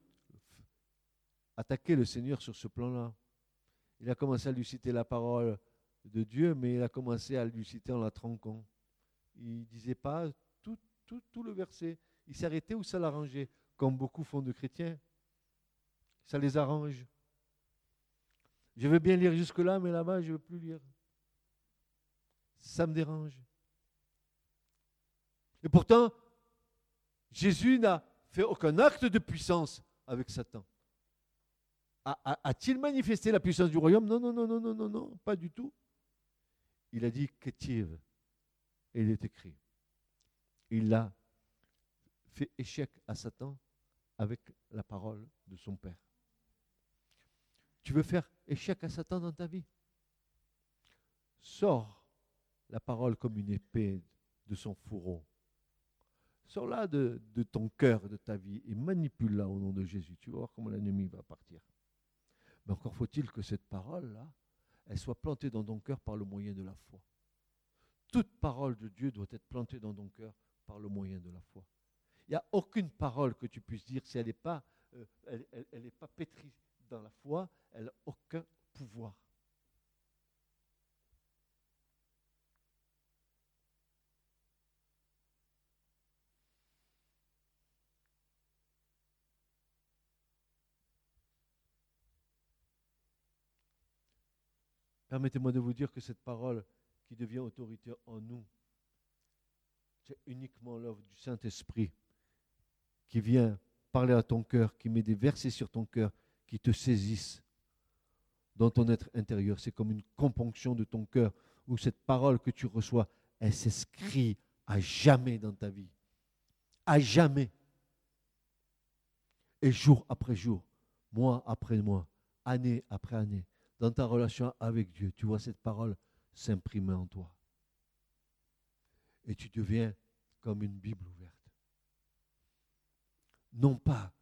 attaquer le Seigneur sur ce plan-là. Il a commencé à lui citer la parole de Dieu, mais il a commencé à lui citer en la tronquant. Il ne disait pas tout, tout, tout le verset. Il s'arrêtait où ça l'arrangeait, comme beaucoup font de chrétiens. Ça les arrange. Je veux bien lire jusque-là, mais là-bas, je ne veux plus lire. Ça me dérange. Et pourtant, Jésus n'a fait aucun acte de puissance avec Satan. A-t-il manifesté la puissance du royaume? Non, non, non, non, non, non, non, pas du tout. Il a dit Ketiv. Et il est écrit. Il a fait échec à Satan avec la parole de son Père. Tu veux faire échec à Satan dans ta vie? Sors la parole comme une épée de son fourreau. Sors-la de, de, ton cœur, de ta vie, et manipule-la au nom de Jésus. Tu vas voir comment l'ennemi va partir. Mais encore faut-il que cette parole-là, elle soit plantée dans ton cœur par le moyen de la foi. Toute parole de Dieu doit être plantée dans ton cœur par le moyen de la foi. Il n'y a aucune parole que tu puisses dire si elle n'est pas, euh, elle, pas pétrie dans la foi, elle n'a aucun pouvoir. Permettez-moi de vous dire que cette parole qui devient autorité en nous, c'est uniquement l'œuvre du Saint-Esprit qui vient parler à ton cœur, qui met des versets sur ton cœur, qui te saisissent dans ton être intérieur. C'est comme une componction de ton cœur où cette parole que tu reçois, elle s'inscrit à jamais dans ta vie. À jamais. Et jour après jour, mois après mois, année après année, dans ta relation avec Dieu, tu vois cette parole s'imprimer en toi. Et tu deviens comme une Bible ouverte. Non pas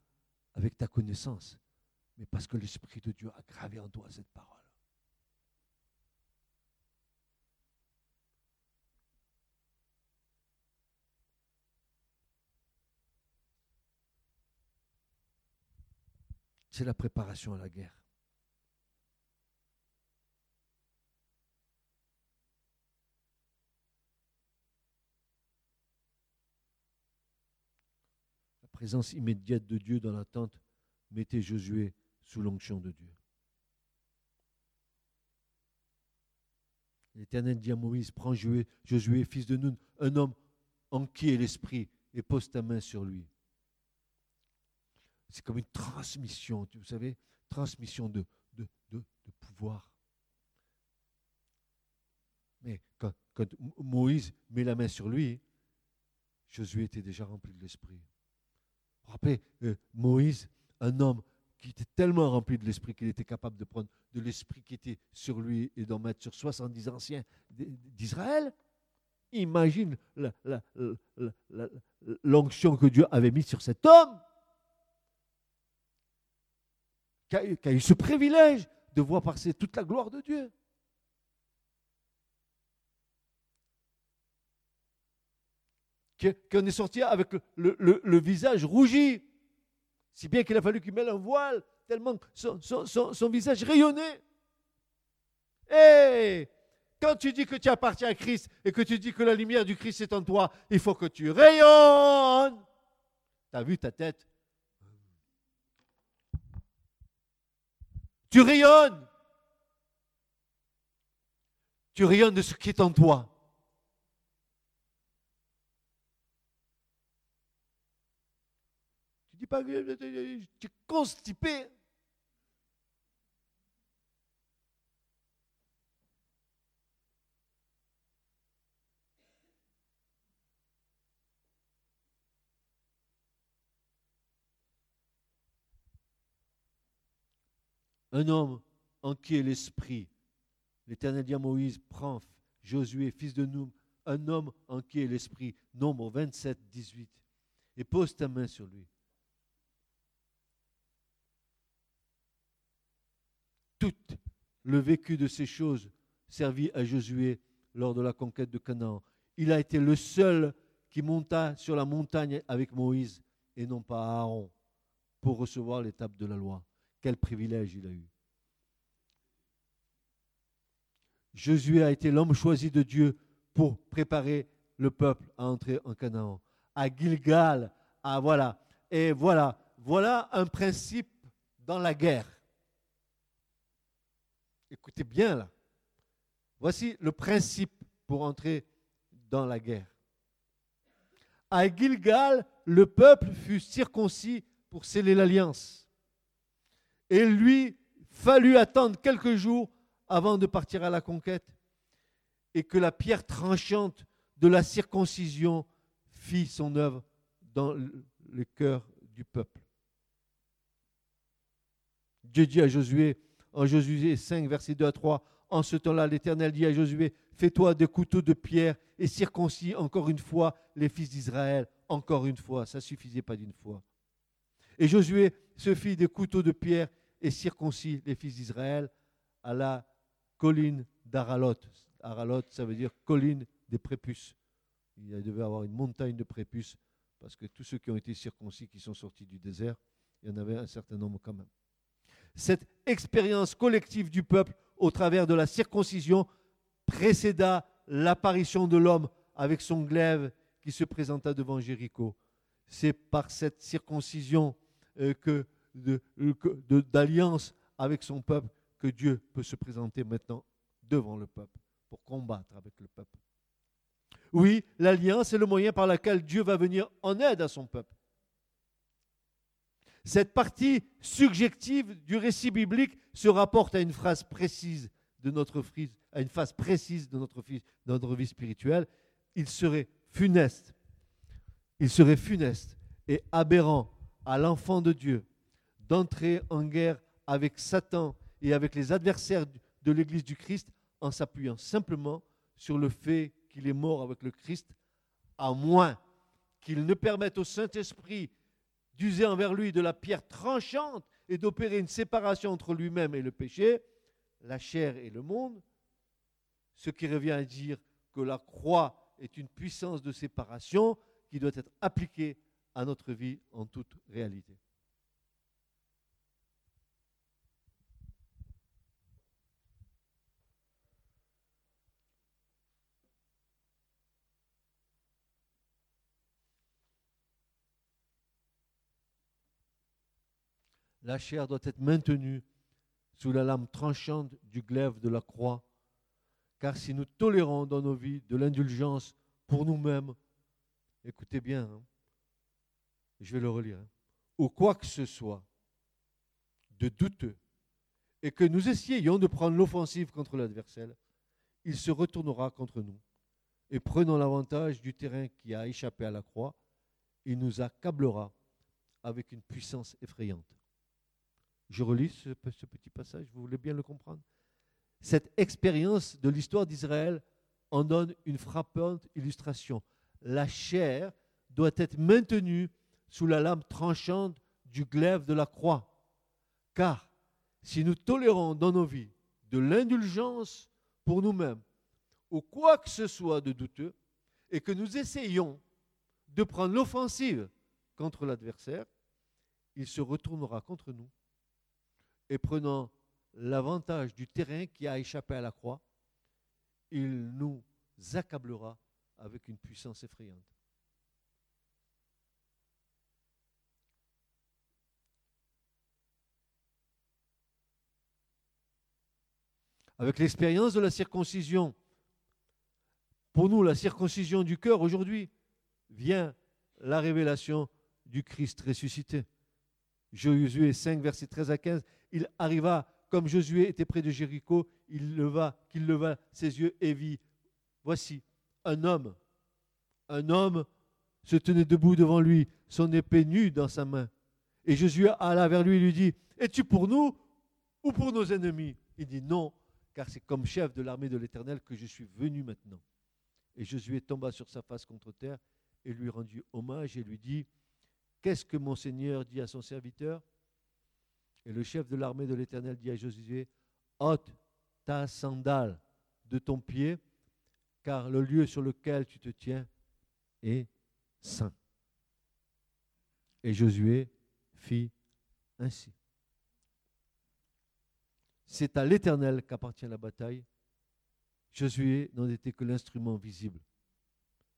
avec ta connaissance, mais parce que l'Esprit de Dieu a gravé en toi cette parole. C'est la préparation à la guerre. Présence immédiate de Dieu dans la tente mettait Josué sous l'onction de Dieu. L'Éternel dit à Moïse, prends Josué, fils de Nun, un homme en qui est l'esprit, et pose ta main sur lui. C'est comme une transmission, vous savez, transmission de, de, pouvoir. Mais quand Moïse met la main sur lui, Josué était déjà rempli de l'esprit. Vous rappelez, euh, Moïse, un homme qui était tellement rempli de l'esprit qu'il était capable de prendre de l'esprit qui était sur lui et d'en mettre sur 70 anciens d'Israël. Imagine l'onction que Dieu avait mise sur cet homme, qui a, eu ce privilège de voir passer toute la gloire de Dieu. Qu'on est sorti avec le, visage rougi, si bien qu'il a fallu qu'il mette un voile, tellement son, visage rayonnait. Et quand tu dis que tu appartiens à Christ et que tu dis que la lumière du Christ est en toi, il faut que tu rayonnes. Tu as vu ta tête? Tu rayonnes. Tu rayonnes de ce qui est en toi. Tu constipé. Un homme en qui est l'esprit. L'Éternel dit à Moïse, prends Josué, fils de Noum, un homme en qui est l'esprit. Nombre 27, 18. Et pose ta main sur lui. Tout le vécu de ces choses servit à Josué lors de la conquête de Canaan. Il a été le seul qui monta sur la montagne avec Moïse et non pas Aaron pour recevoir l'étape de la loi. Quel privilège il a eu. Josué a été l'homme choisi de Dieu pour préparer le peuple à entrer en Canaan. À Gilgal, à voilà. Et voilà, voilà un principe dans la guerre. Écoutez bien là. Voici le principe pour entrer dans la guerre. À Gilgal, le peuple fut circoncis pour sceller l'alliance. Et lui fallut attendre quelques jours avant de partir à la conquête et que la pierre tranchante de la circoncision fit son œuvre dans le cœur du peuple. Dieu dit à Josué, en Josué 5, verset 2 à 3, en ce temps-là, l'Éternel dit à Josué, fais-toi des couteaux de pierre et circoncis encore une fois les fils d'Israël. Encore une fois, ça suffisait pas d'une fois. Et Josué se fit des couteaux de pierre et circoncis les fils d'Israël à la colline d'Aralot. Aralot, ça veut dire colline des prépuces. Il devait avoir une montagne de prépuces parce que tous ceux qui ont été circoncis, qui sont sortis du désert, il y en avait un certain nombre quand même. Cette expérience collective du peuple au travers de la circoncision précéda l'apparition de l'homme avec son glaive qui se présenta devant Jéricho. C'est par cette circoncision euh, que d'alliance avec son peuple que Dieu peut se présenter maintenant devant le peuple pour combattre avec le peuple. Oui, l'alliance est le moyen par lequel Dieu va venir en aide à son peuple. Cette partie subjective du récit biblique se rapporte à une phrase précise de notre à une phase précise de notre, de notre vie spirituelle. Il serait funeste, il serait funeste et aberrant à l'enfant de Dieu d'entrer en guerre avec Satan et avec les adversaires de l'Église du Christ en s'appuyant simplement sur le fait qu'il est mort avec le Christ, à moins qu'il ne permette au Saint-Esprit d'user envers lui de la pierre tranchante et d'opérer une séparation entre lui-même et le péché, la chair et le monde, ce qui revient à dire que la croix est une puissance de séparation qui doit être appliquée à notre vie en toute réalité. La chair doit être maintenue sous la lame tranchante du glaive de la croix, car si nous tolérons dans nos vies de l'indulgence pour nous-mêmes, écoutez bien, hein, je vais le relire, hein, ou quoi que ce soit de douteux, et que nous essayions de prendre l'offensive contre l'adversaire, il se retournera contre nous. Et prenant l'avantage du terrain qui a échappé à la croix, il nous accablera avec une puissance effrayante. Je relis ce, petit passage, vous voulez bien le comprendre? Cette expérience de l'histoire d'Israël en donne une frappante illustration. La chair doit être maintenue sous la lame tranchante du glaive de la croix. Car si nous tolérons dans nos vies de l'indulgence pour nous-mêmes, ou quoi que ce soit de douteux, et que nous essayons de prendre l'offensive contre l'adversaire, il se retournera contre nous et prenant l'avantage du terrain qui a échappé à la croix, il nous accablera avec une puissance effrayante. Avec l'expérience de la circoncision, pour nous, la circoncision du cœur aujourd'hui, vient la révélation du Christ ressuscité. Josué 5, verset 13 à 15, il arriva, comme Josué était près de Jéricho, il leva, qu'il leva ses yeux et vit, voici, un homme, un homme se tenait debout devant lui, son épée nue dans sa main. Et Josué alla vers lui et lui dit, Es-tu pour nous ou pour nos ennemis? Il dit non, car c'est comme chef de l'armée de l'Éternel que je suis venu maintenant. Et Josué tomba sur sa face contre terre et lui rendit hommage et lui dit, Qu'est-ce que mon Seigneur dit à son serviteur? Et le chef de l'armée de l'Éternel dit à Josué, ôte ta sandale de ton pied, car le lieu sur lequel tu te tiens est saint. Et Josué fit ainsi. C'est à l'Éternel qu'appartient la bataille. Josué n'en était que l'instrument visible.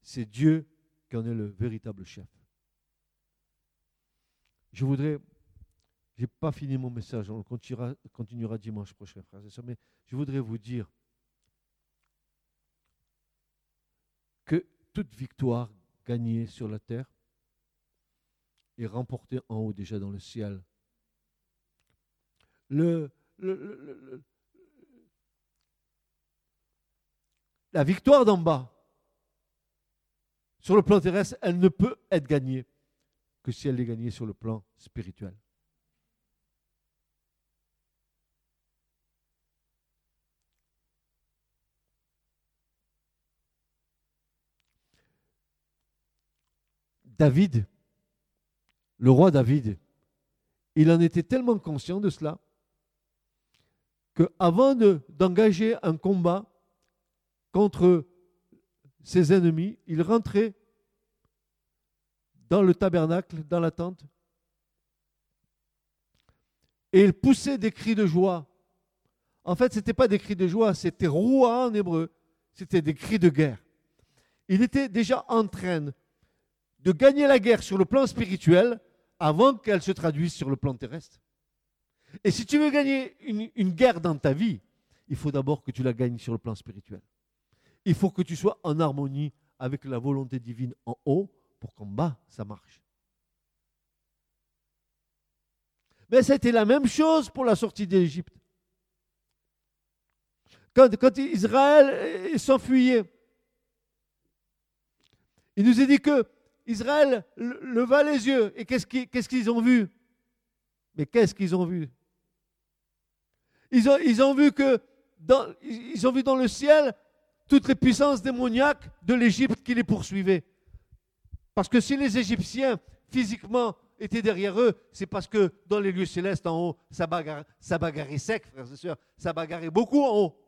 C'est Dieu qui en est le véritable chef. Je voudrais, je n'ai pas fini mon message, on continuera, dimanche prochain, frères et sœurs, mais je voudrais vous dire que toute victoire gagnée sur la terre est remportée en haut déjà dans le ciel. La victoire d'en bas, sur le plan terrestre, elle ne peut être gagnée que si elle est gagnée sur le plan spirituel. David, le roi David, il en était tellement conscient de cela qu'avant d'engager un combat contre ses ennemis, il rentrait dans le tabernacle, dans la tente, et il poussait des cris de joie. En fait, ce n'était pas des cris de joie, c'était roi en hébreu, c'était des cris de guerre. Il était déjà en train de gagner la guerre sur le plan spirituel avant qu'elle se traduise sur le plan terrestre. Et si tu veux gagner une, guerre dans ta vie, il faut d'abord que tu la gagnes sur le plan spirituel. Il faut que tu sois en harmonie avec la volonté divine en haut pour qu'en bas, ça marche. Mais c'était la même chose pour la sortie d'Égypte. Quand, quand, Israël s'enfuyait, il nous a dit que Israël leva les yeux et qu'est-ce qu'ils ont vu? Mais qu'est-ce qu'ils ont vu? Ils ont, ils ont vu que dans, ils ont vu dans le ciel toutes les puissances démoniaques de l'Égypte qui les poursuivaient. Parce que si les Égyptiens physiquement étaient derrière eux, c'est parce que dans les lieux célestes en haut, ça, ça bagarrait sec, frères et sœurs, ça bagarrait beaucoup en haut.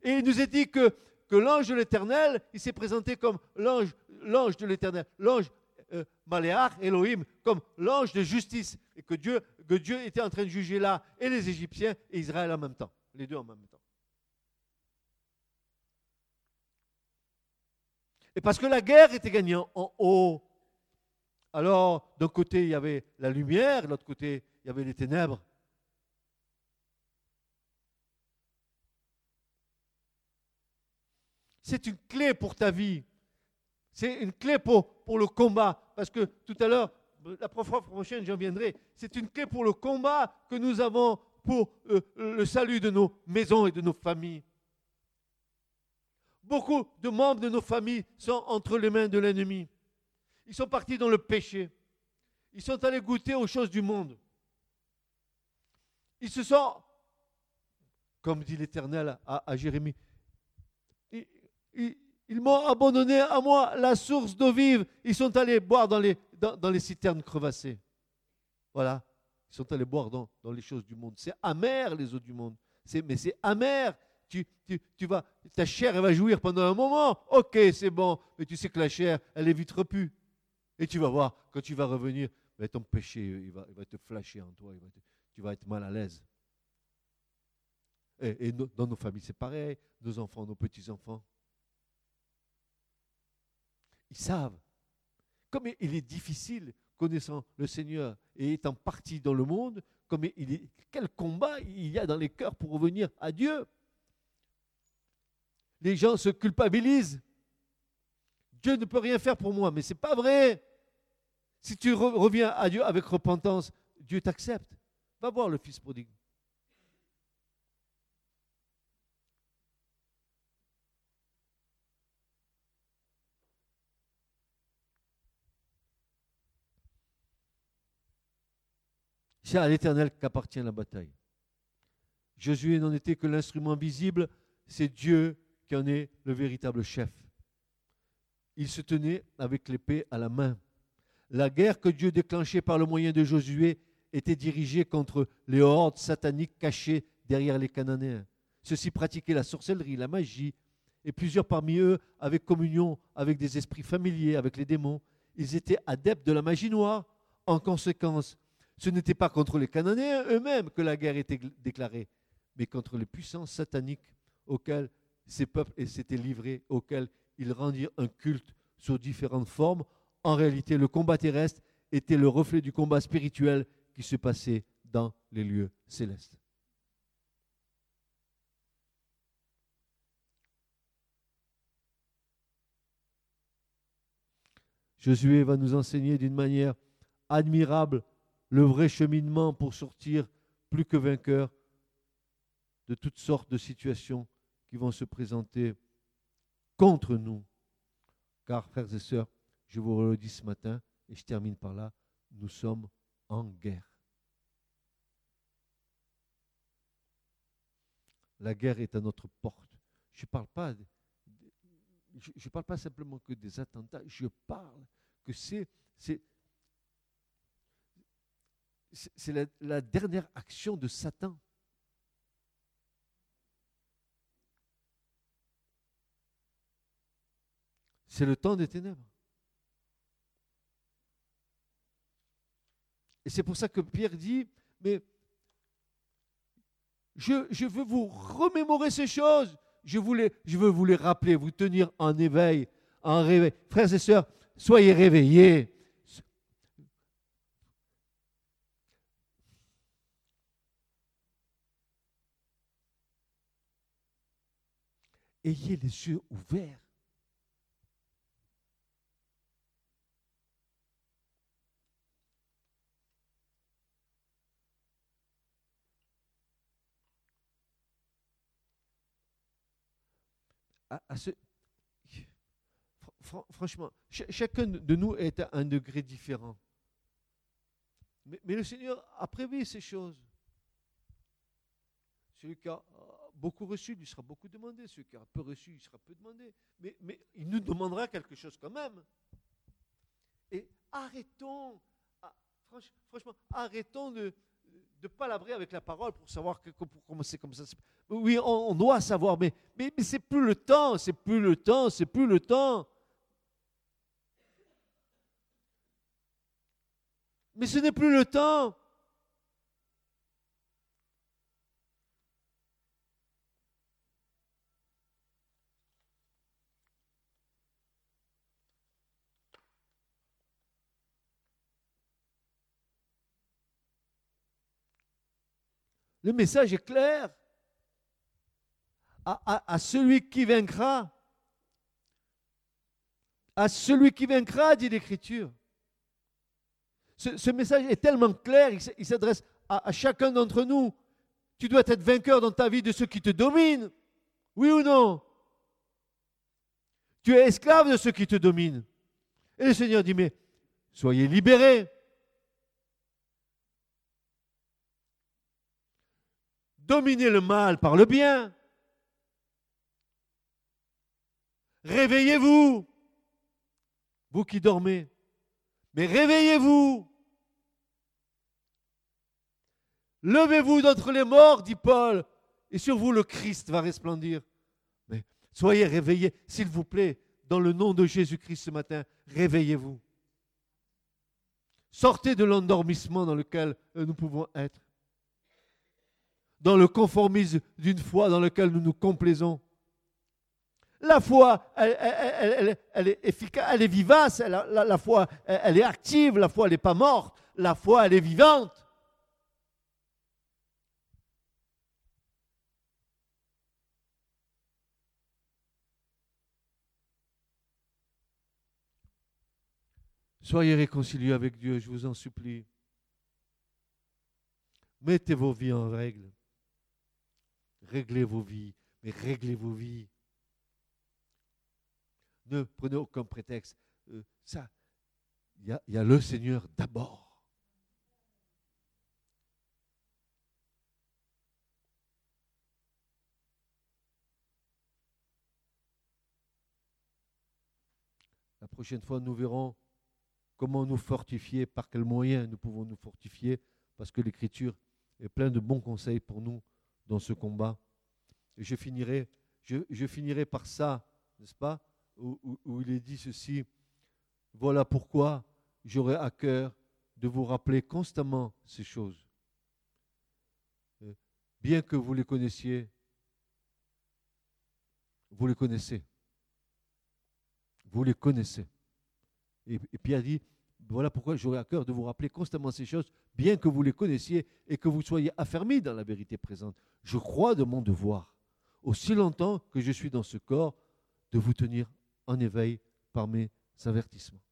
Et il nous est dit que, l'ange de l'Éternel, il s'est présenté comme l'ange, l'ange de l'Éternel, l'ange euh, Maléach, Elohim, comme l'ange de justice, et que Dieu, que Dieu était en train de juger là, et les Égyptiens et Israël en même temps, les deux en même temps. Et parce que la guerre était gagnée en haut, alors d'un côté il y avait la lumière, de l'autre côté il y avait les ténèbres. C'est une clé pour ta vie. C'est une clé pour, le combat. Parce que tout à l'heure, la prochaine, j'en viendrai. C'est une clé pour le combat que nous avons pour euh, le salut de nos maisons et de nos familles. Beaucoup de membres de nos familles sont entre les mains de l'ennemi. Ils sont partis dans le péché. Ils sont allés goûter aux choses du monde. Ils se sont, comme dit l'Éternel à, Jérémie, ils m'ont abandonné à moi la source d'eau vive. Ils sont allés boire dans les, citernes crevassées. Voilà. Ils sont allés boire dans, dans les choses du monde. C'est amer, les eaux du monde. Mais c'est amer. Tu, vas, ta chair, va jouir pendant un moment. Ok, c'est bon. Mais tu sais que la chair, elle est vite repue. Et tu vas voir, quand tu vas revenir, ton péché, il va, il va te flasher en toi. tu vas être mal à l'aise. Et, et dans nos familles, c'est pareil. Nos enfants, nos petits-enfants. Ils savent. Comme il est difficile, connaissant le Seigneur et étant parti dans le monde, comme il est, quel combat il y a dans les cœurs pour revenir à Dieu. Les gens se culpabilisent. Dieu ne peut rien faire pour moi, mais ce n'est pas vrai. Si tu reviens à Dieu avec repentance, Dieu t'accepte. Va voir le Fils prodigue. C'est à l'Éternel qu'appartient la bataille. Josué n'en était que l'instrument visible, c'est Dieu qui est le véritable chef. Il se tenait avec l'épée à la main. La guerre que Dieu déclenchait par le moyen de Josué était dirigée contre les hordes sataniques cachées derrière les Cananéens. Ceux-ci pratiquaient la sorcellerie, la magie, et plusieurs parmi eux avaient communion avec des esprits familiers, avec les démons. Ils étaient adeptes de la magie noire. En conséquence, ce n'était pas contre les Cananéens eux-mêmes que la guerre était déclarée, mais contre les puissances sataniques auxquelles ces peuples s'étaient livrés, auxquels ils rendirent un culte sous différentes formes. En réalité, le combat terrestre était le reflet du combat spirituel qui se passait dans les lieux célestes. Josué va nous enseigner d'une manière admirable le vrai cheminement pour sortir plus que vainqueur de toutes sortes de situations qui vont se présenter contre nous. Car, frères et sœurs, je vous le dis ce matin, et je termine par là, nous sommes en guerre. La guerre est à notre porte. Je ne parle pas je ne parle pas simplement que des attentats, je parle que c'est, la dernière action de Satan. C'est le temps des ténèbres. Et c'est pour ça que Pierre dit, mais je, veux vous remémorer ces choses je, je veux vous les rappeler, vous tenir en éveil, en réveil. Frères et sœurs, soyez réveillés. Ayez les yeux ouverts. Franchement, chacun de nous est à un degré différent. Mais, le Seigneur a prévu ces choses. Celui qui a beaucoup reçu, lui sera beaucoup demandé. Celui qui a peu reçu, il sera peu demandé. Mais, mais il nous demandera quelque chose quand même. Et arrêtons, ah, franchement, arrêtons de, de palabrer avec la parole pour savoir que, comment c'est comme ça. Oui, on, doit savoir, mais, mais, mais c'est plus le temps, c'est plus le temps, c'est plus le temps. Mais ce n'est plus le temps. Le message est clair. À, celui qui vaincra, à celui qui vaincra, dit l'Écriture. Ce, message est tellement clair, il s'adresse à, chacun d'entre nous. Tu dois être vainqueur dans ta vie de ceux qui te dominent. Oui ou non? Tu es esclave de ceux qui te dominent. Et le Seigneur dit, mais soyez libérés. Dominez le mal par le bien. Réveillez-vous, vous qui dormez. Mais réveillez-vous. Levez-vous d'entre les morts, dit Paul, et sur vous le Christ va resplendir. Mais soyez réveillés, s'il vous plaît, dans le nom de Jésus-Christ ce matin, réveillez-vous. Sortez de l'endormissement dans lequel nous pouvons être dans le conformisme d'une foi dans laquelle nous nous complaisons. La foi, elle, est efficace, elle est vivace, la, la, foi, elle, est active, la foi, elle n'est pas morte, la foi, elle est vivante. Soyez réconciliés avec Dieu, je vous en supplie. Mettez vos vies en règle réglez vos vies, mais réglez vos vies. Ne prenez aucun prétexte. Euh, ça, il y a le Seigneur d'abord. La prochaine fois, nous verrons comment nous fortifier, par quels moyens nous pouvons nous fortifier, parce que l'Écriture est pleine de bons conseils pour nous dans ce combat. Et je finirai, je, finirai par ça, n'est-ce pas, où, il est dit ceci, voilà pourquoi j'aurai à cœur de vous rappeler constamment ces choses. Euh, bien que vous les connaissiez, vous les connaissez. Vous les connaissez. Et, Pierre dit, voilà pourquoi j'aurai à cœur de vous rappeler constamment ces choses, bien que vous les connaissiez et que vous soyez affermis dans la vérité présente. Je crois de mon devoir, aussi longtemps que je suis dans ce corps, de vous tenir en éveil par mes avertissements.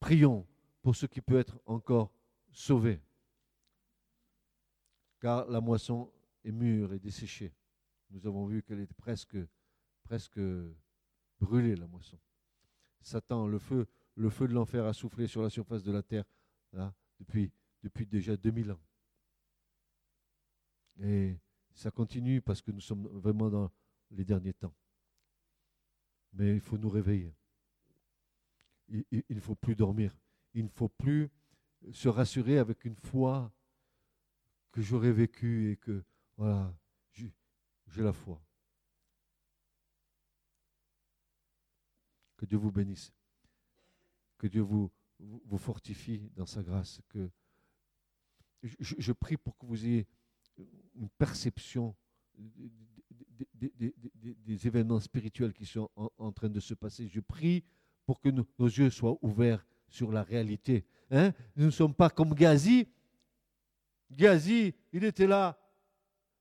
Prions pour ce qui peut être encore sauvé, car la moisson est mûre et desséchée. Nous avons vu qu'elle était presque, presque brûlée, la moisson. Satan, le feu, le feu de l'enfer a soufflé sur la surface de la terre depuis, depuis déjà 2000 ans. Et ça continue parce que nous sommes vraiment dans les derniers temps. Mais il faut nous réveiller. Il ne faut plus dormir. Il ne faut plus se rassurer avec une foi que j'aurais vécue et que, voilà, j'ai la foi. Que Dieu vous bénisse. Que Dieu vous, vous fortifie dans sa grâce. Que je, prie pour que vous ayez une perception des, événements spirituels qui sont en, train de se passer. Je prie pour que nos, yeux soient ouverts sur la réalité. Hein? Nous ne sommes pas comme Gazi. Gazi, il était là,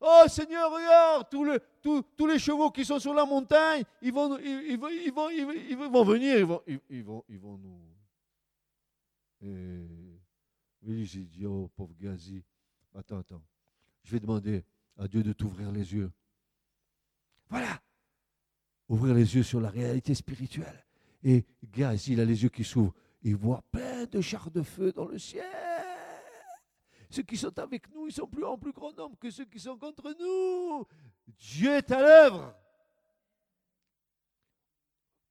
Oh Seigneur, regarde, tous, les chevaux qui sont sur la montagne, ils vont, ils, ils vont, ils venir, ils vont, ils, vont, ils vont nous. Et j'ai dit, oh pauvre Gazi, attends, attends, je vais demander à Dieu de t'ouvrir les yeux. Voilà, ouvrir les yeux sur la réalité spirituelle. Et Gazi, il a les yeux qui s'ouvrent, il voit plein de chars de feu dans le ciel. Ceux qui sont avec nous, ils sont plus en plus grand nombre que ceux qui sont contre nous. Dieu est à l'œuvre.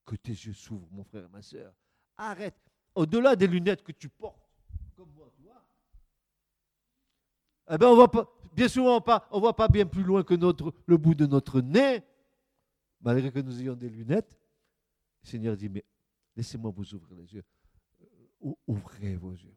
Que tes yeux s'ouvrent, mon frère et ma soeur. Arrête. Au-delà des lunettes que tu portes, comme moi, toi, eh ben on va pas, bien souvent, on ne voit pas bien plus loin que le bout de notre nez, malgré que nous ayons des lunettes. Le Seigneur dit, mais laissez-moi vous ouvrir les yeux. Euh, ouvrez vos yeux.